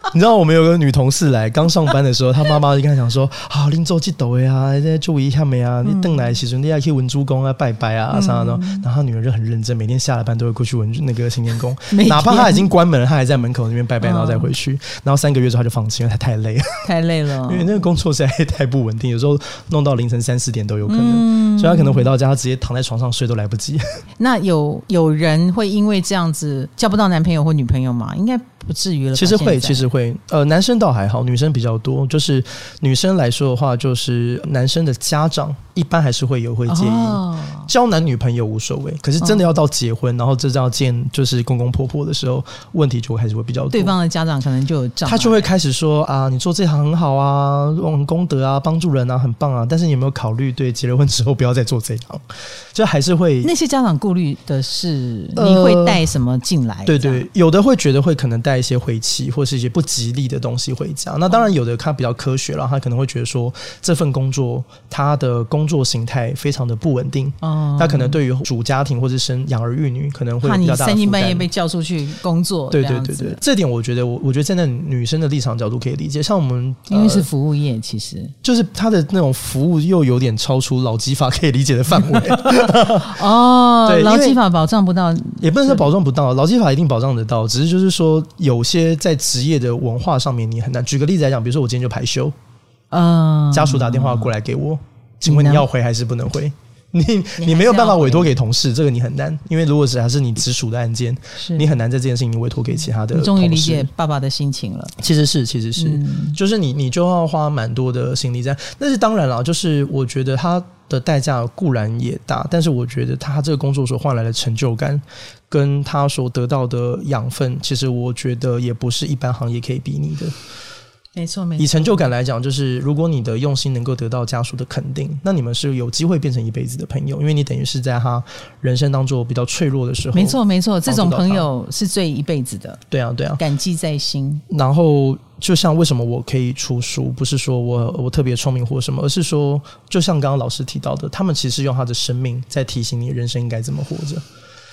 (laughs) 你知道我们有个女同事来刚上班的时候，她妈妈就跟她讲说：“好，你做几抖呀？在注意一下没啊？你邓来其实你还可以文珠宫啊，拜拜啊啥的。”然后她女儿就很认真，每天下了班都会过去文那个行 (laughs) 天宫，哪怕她已经关门了，她还在门口那边拜拜，然后再回去。然后三个月之后她就放弃，因为她太累了，太累了，(laughs) 因为那个工作实在太不稳定，有时候弄到凌晨三四点都有可能，所以她可能回到家，她直接躺在床上睡都来不及。那有有人会因为这样子交不到男朋友或女朋友吗？应该不至于了。其实会，其实会。会，呃，男生倒还好，女生比较多。就是女生来说的话，就是男生的家长一般还是会有会介意。哦、交男女朋友无所谓，可是真的要到结婚，哦、然后这要见就是公公婆婆的时候，问题就还是会比较多。对方的家长可能就有障碍，他就会开始说啊，你做这行很好啊，用功德啊，帮助人啊，很棒啊。但是你有没有考虑，对结了婚之后不要再做这行？就还是会那些家长顾虑的是你会带什么进来？呃、对对，有的会觉得会可能带一些晦气或是一些不吉利的东西回家。那当然有的他比较科学了，他可能会觉得说这份工作他的工作形态非常的不稳定。哦，他可能对于主家庭或者生养儿育女可能会比较大的三更半夜被叫出去工作。对对对对，这点我觉得我我觉得站在女生的立场角度可以理解。像我们因为是服务业，其实就是他的那种服务又有点超出劳基法可以理解的范围。(laughs) 哦，(laughs) 对，劳基法保障不到，也不能说保障不到，劳基法一定保障得到，只是就是说有些在职业的文化上面你很难。举个例子来讲，比如说我今天就排休，嗯，家属打电话过来给我，请问你要回还是不能回？你你没有办法委托给同事，这个你很难，因为如果是还是你直属的案件，你很难在这件事情委托给其他的。你终于理解爸爸的心情了。其实是，其实是，嗯、就是你你就要花蛮多的心力在。但是当然了，就是我觉得他的代价固然也大，但是我觉得他这个工作所换来的成就感，跟他所得到的养分，其实我觉得也不是一般行业可以比拟的。没错，没错。以成就感来讲，就是如果你的用心能够得到家属的肯定，那你们是有机会变成一辈子的朋友，因为你等于是在他人生当中比较脆弱的时候。没错，没错，这种朋友是最一辈子的。对啊，对啊，感激在心。然后，就像为什么我可以出书，不是说我我特别聪明或什么，而是说，就像刚刚老师提到的，他们其实用他的生命在提醒你人生应该怎么活着。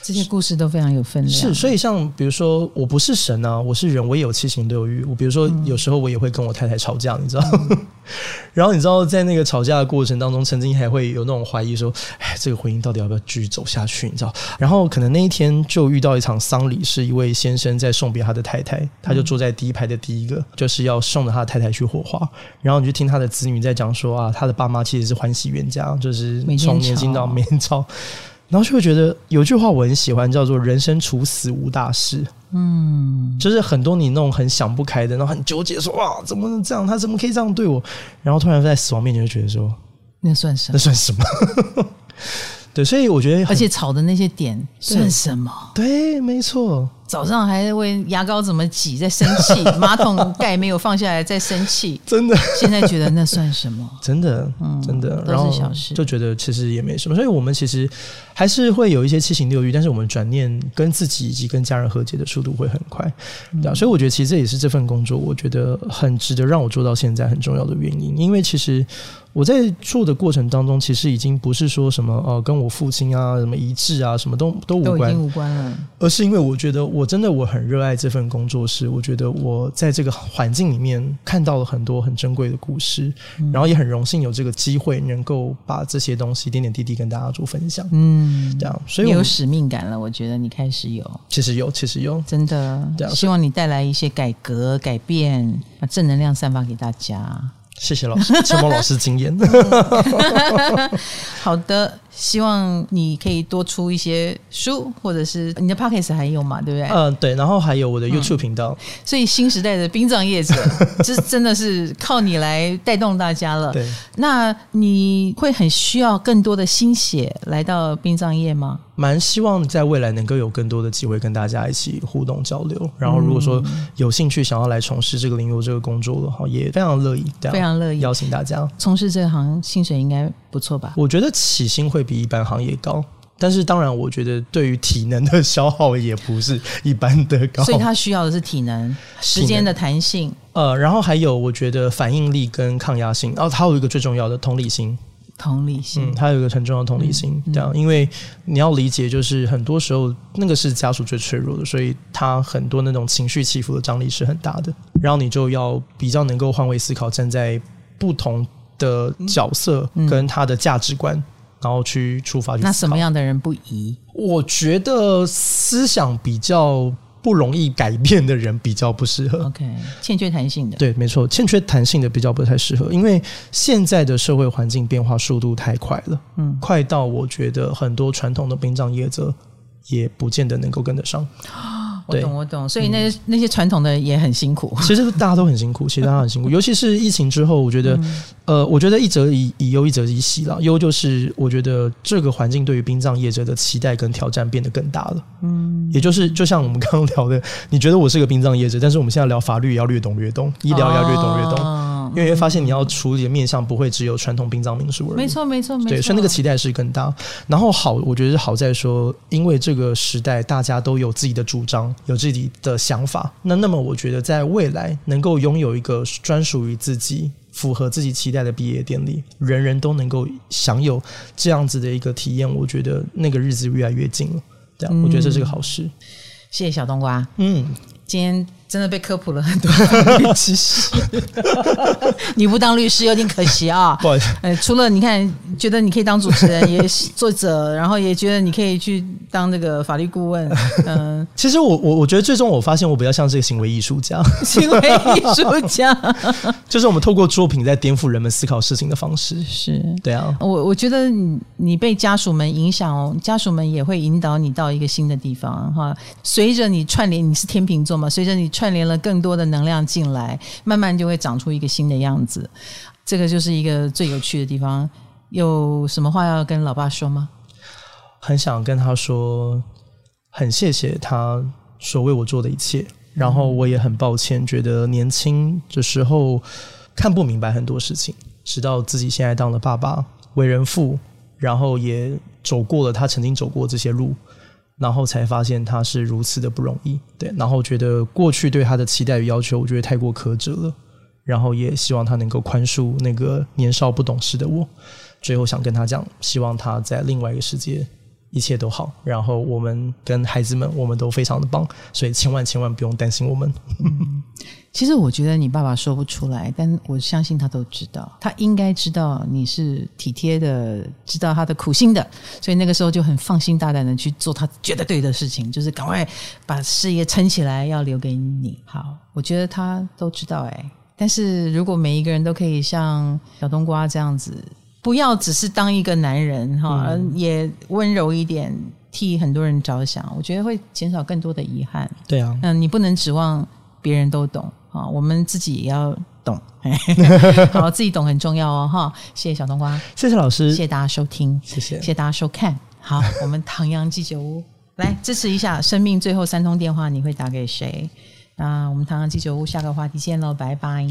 这些故事都非常有分量。是，所以像比如说，我不是神啊，我是人，我也有七情六欲。我比如说，有时候我也会跟我太太吵架，你知道。嗯、(laughs) 然后你知道，在那个吵架的过程当中，曾经还会有那种怀疑，说：“哎，这个婚姻到底要不要继续走下去？”你知道。然后可能那一天就遇到一场丧礼，是一位先生在送别他的太太，他就坐在第一排的第一个，就是要送着他的太太去火化。然后你就听他的子女在讲说：“啊，他的爸妈其实是欢喜冤家，就是从年轻到 (laughs) 年长。”然后就会觉得有句话我很喜欢，叫做“人生处死无大事”。嗯，就是很多你那种很想不开的，然后很纠结，说哇，怎么能这样？他怎么可以这样对我？然后突然在死亡面前就觉得说，那算什么？那算什么？(laughs) 对，所以我觉得，而且吵的那些点算什么？对，没错。早上还问牙膏怎么挤，在生气；(laughs) 马桶盖没有放下来，在生气。真的，现在觉得那算什么？真的，嗯，真的，都是小事，就觉得其实也没什么。所以我们其实还是会有一些七情六欲，但是我们转念跟自己以及跟家人和解的速度会很快。对啊，所以我觉得其实这也是这份工作，我觉得很值得让我做到现在很重要的原因，因为其实。我在做的过程当中，其实已经不是说什么呃，跟我父亲啊什么一致啊，什么都都无关，都已经无关了。而是因为我觉得我真的我很热爱这份工作，是我觉得我在这个环境里面看到了很多很珍贵的故事，嗯、然后也很荣幸有这个机会能够把这些东西点点滴滴跟大家做分享。嗯，这样，所以有使命感了。我觉得你开始有，其实有，其实有，真的。这样，希望你带来一些改革、改变，把正能量散发给大家。谢谢老师，陈某老师经验。(laughs) (laughs) 好的。希望你可以多出一些书，或者是你的 Podcast 还有嘛？对不对？嗯，对。然后还有我的 YouTube 频道。嗯、所以新时代的殡葬业者，这真的是靠你来带动大家了。对。那你会很需要更多的心血来到殡葬业吗？蛮希望在未来能够有更多的机会跟大家一起互动交流。然后如果说有兴趣想要来从事这个灵游这个工作的话，也非常乐意，非常乐意邀请大家从事这行，薪水应该不错吧？我觉得起薪会比一般行业高，但是当然，我觉得对于体能的消耗也不是一般的高。所以他需要的是体能、(laughs) 时间的弹性。呃，然后还有我觉得反应力跟抗压性，然后还有一个最重要的同理心。同理心，嗯，他有一个很重要的同理心，这样、嗯，因为你要理解，就是很多时候那个是家属最脆弱的，所以他很多那种情绪起伏的张力是很大的。然后你就要比较能够换位思考，站在不同的角色跟他的价值观，嗯、然后去出发去。那什么样的人不宜？我觉得思想比较不容易改变的人比较不适合。OK，欠缺弹性的。对，没错，欠缺弹性的比较不太适合，因为现在的社会环境变化速度太快了，嗯，快到我觉得很多传统的殡葬业者也不见得能够跟得上。(gasps) 我懂，我懂。所以那、嗯、那些传统的也很辛苦。其实大家都很辛苦，(laughs) 其实大家很辛苦。尤其是疫情之后，我觉得，嗯、呃，我觉得一则以以忧，一则以喜了。忧就是我觉得这个环境对于殡葬业者的期待跟挑战变得更大了。嗯，也就是就像我们刚刚聊的，你觉得我是个殡葬业者，但是我们现在聊法律也要略懂略懂，医疗也要略懂略懂。哦因为会发现你要处理的面向不会只有传统殡葬民俗而已，没错没错没错，对，所以那个期待是更大。然后好，我觉得好在说，因为这个时代大家都有自己的主张，有自己的想法。那那么我觉得在未来能够拥有一个专属于自己、符合自己期待的毕业典礼，人人都能够享有这样子的一个体验，我觉得那个日子越来越近了。这样，我觉得这是个好事。谢谢小冬瓜。嗯，今天。真的被科普了很多知识，(laughs) 你不当律师有点可惜啊。(laughs) 不好意思，呃，除了你看，觉得你可以当主持人，也作者，然后也觉得你可以去当那个法律顾问。(laughs) 嗯，其实我我我觉得最终我发现我比较像是个行为艺术家，行为艺术家就是我们透过作品在颠覆人们思考事情的方式。是对啊，我我觉得你你被家属们影响哦，家属们也会引导你到一个新的地方哈。随着你串联，你是天秤座嘛，随着你串。串联了更多的能量进来，慢慢就会长出一个新的样子。这个就是一个最有趣的地方。有什么话要跟老爸说吗？很想跟他说，很谢谢他所为我做的一切。然后我也很抱歉，觉得年轻的时候看不明白很多事情，直到自己现在当了爸爸，为人父，然后也走过了他曾经走过这些路。然后才发现他是如此的不容易，对。然后觉得过去对他的期待与要求，我觉得太过苛责了。然后也希望他能够宽恕那个年少不懂事的我。最后想跟他讲，希望他在另外一个世界一切都好。然后我们跟孩子们，我们都非常的棒，所以千万千万不用担心我们。(laughs) 嗯其实我觉得你爸爸说不出来，但我相信他都知道，他应该知道你是体贴的，知道他的苦心的，所以那个时候就很放心大胆的去做他觉得对的事情，就是赶快把事业撑起来，要留给你。好，我觉得他都知道哎。但是如果每一个人都可以像小冬瓜这样子，不要只是当一个男人哈，嗯，也温柔一点，替很多人着想，我觉得会减少更多的遗憾。对啊，嗯，你不能指望别人都懂。啊，我们自己也要懂，(laughs) 好，自己懂很重要哦，哈。谢谢小冬瓜，谢谢老师，谢谢大家收听，谢谢，谢谢大家收看。好，(laughs) 我们唐阳鸡酒屋来支持一下，生命最后三通电话，你会打给谁？那我们唐阳鸡酒屋下个话题见喽，拜拜。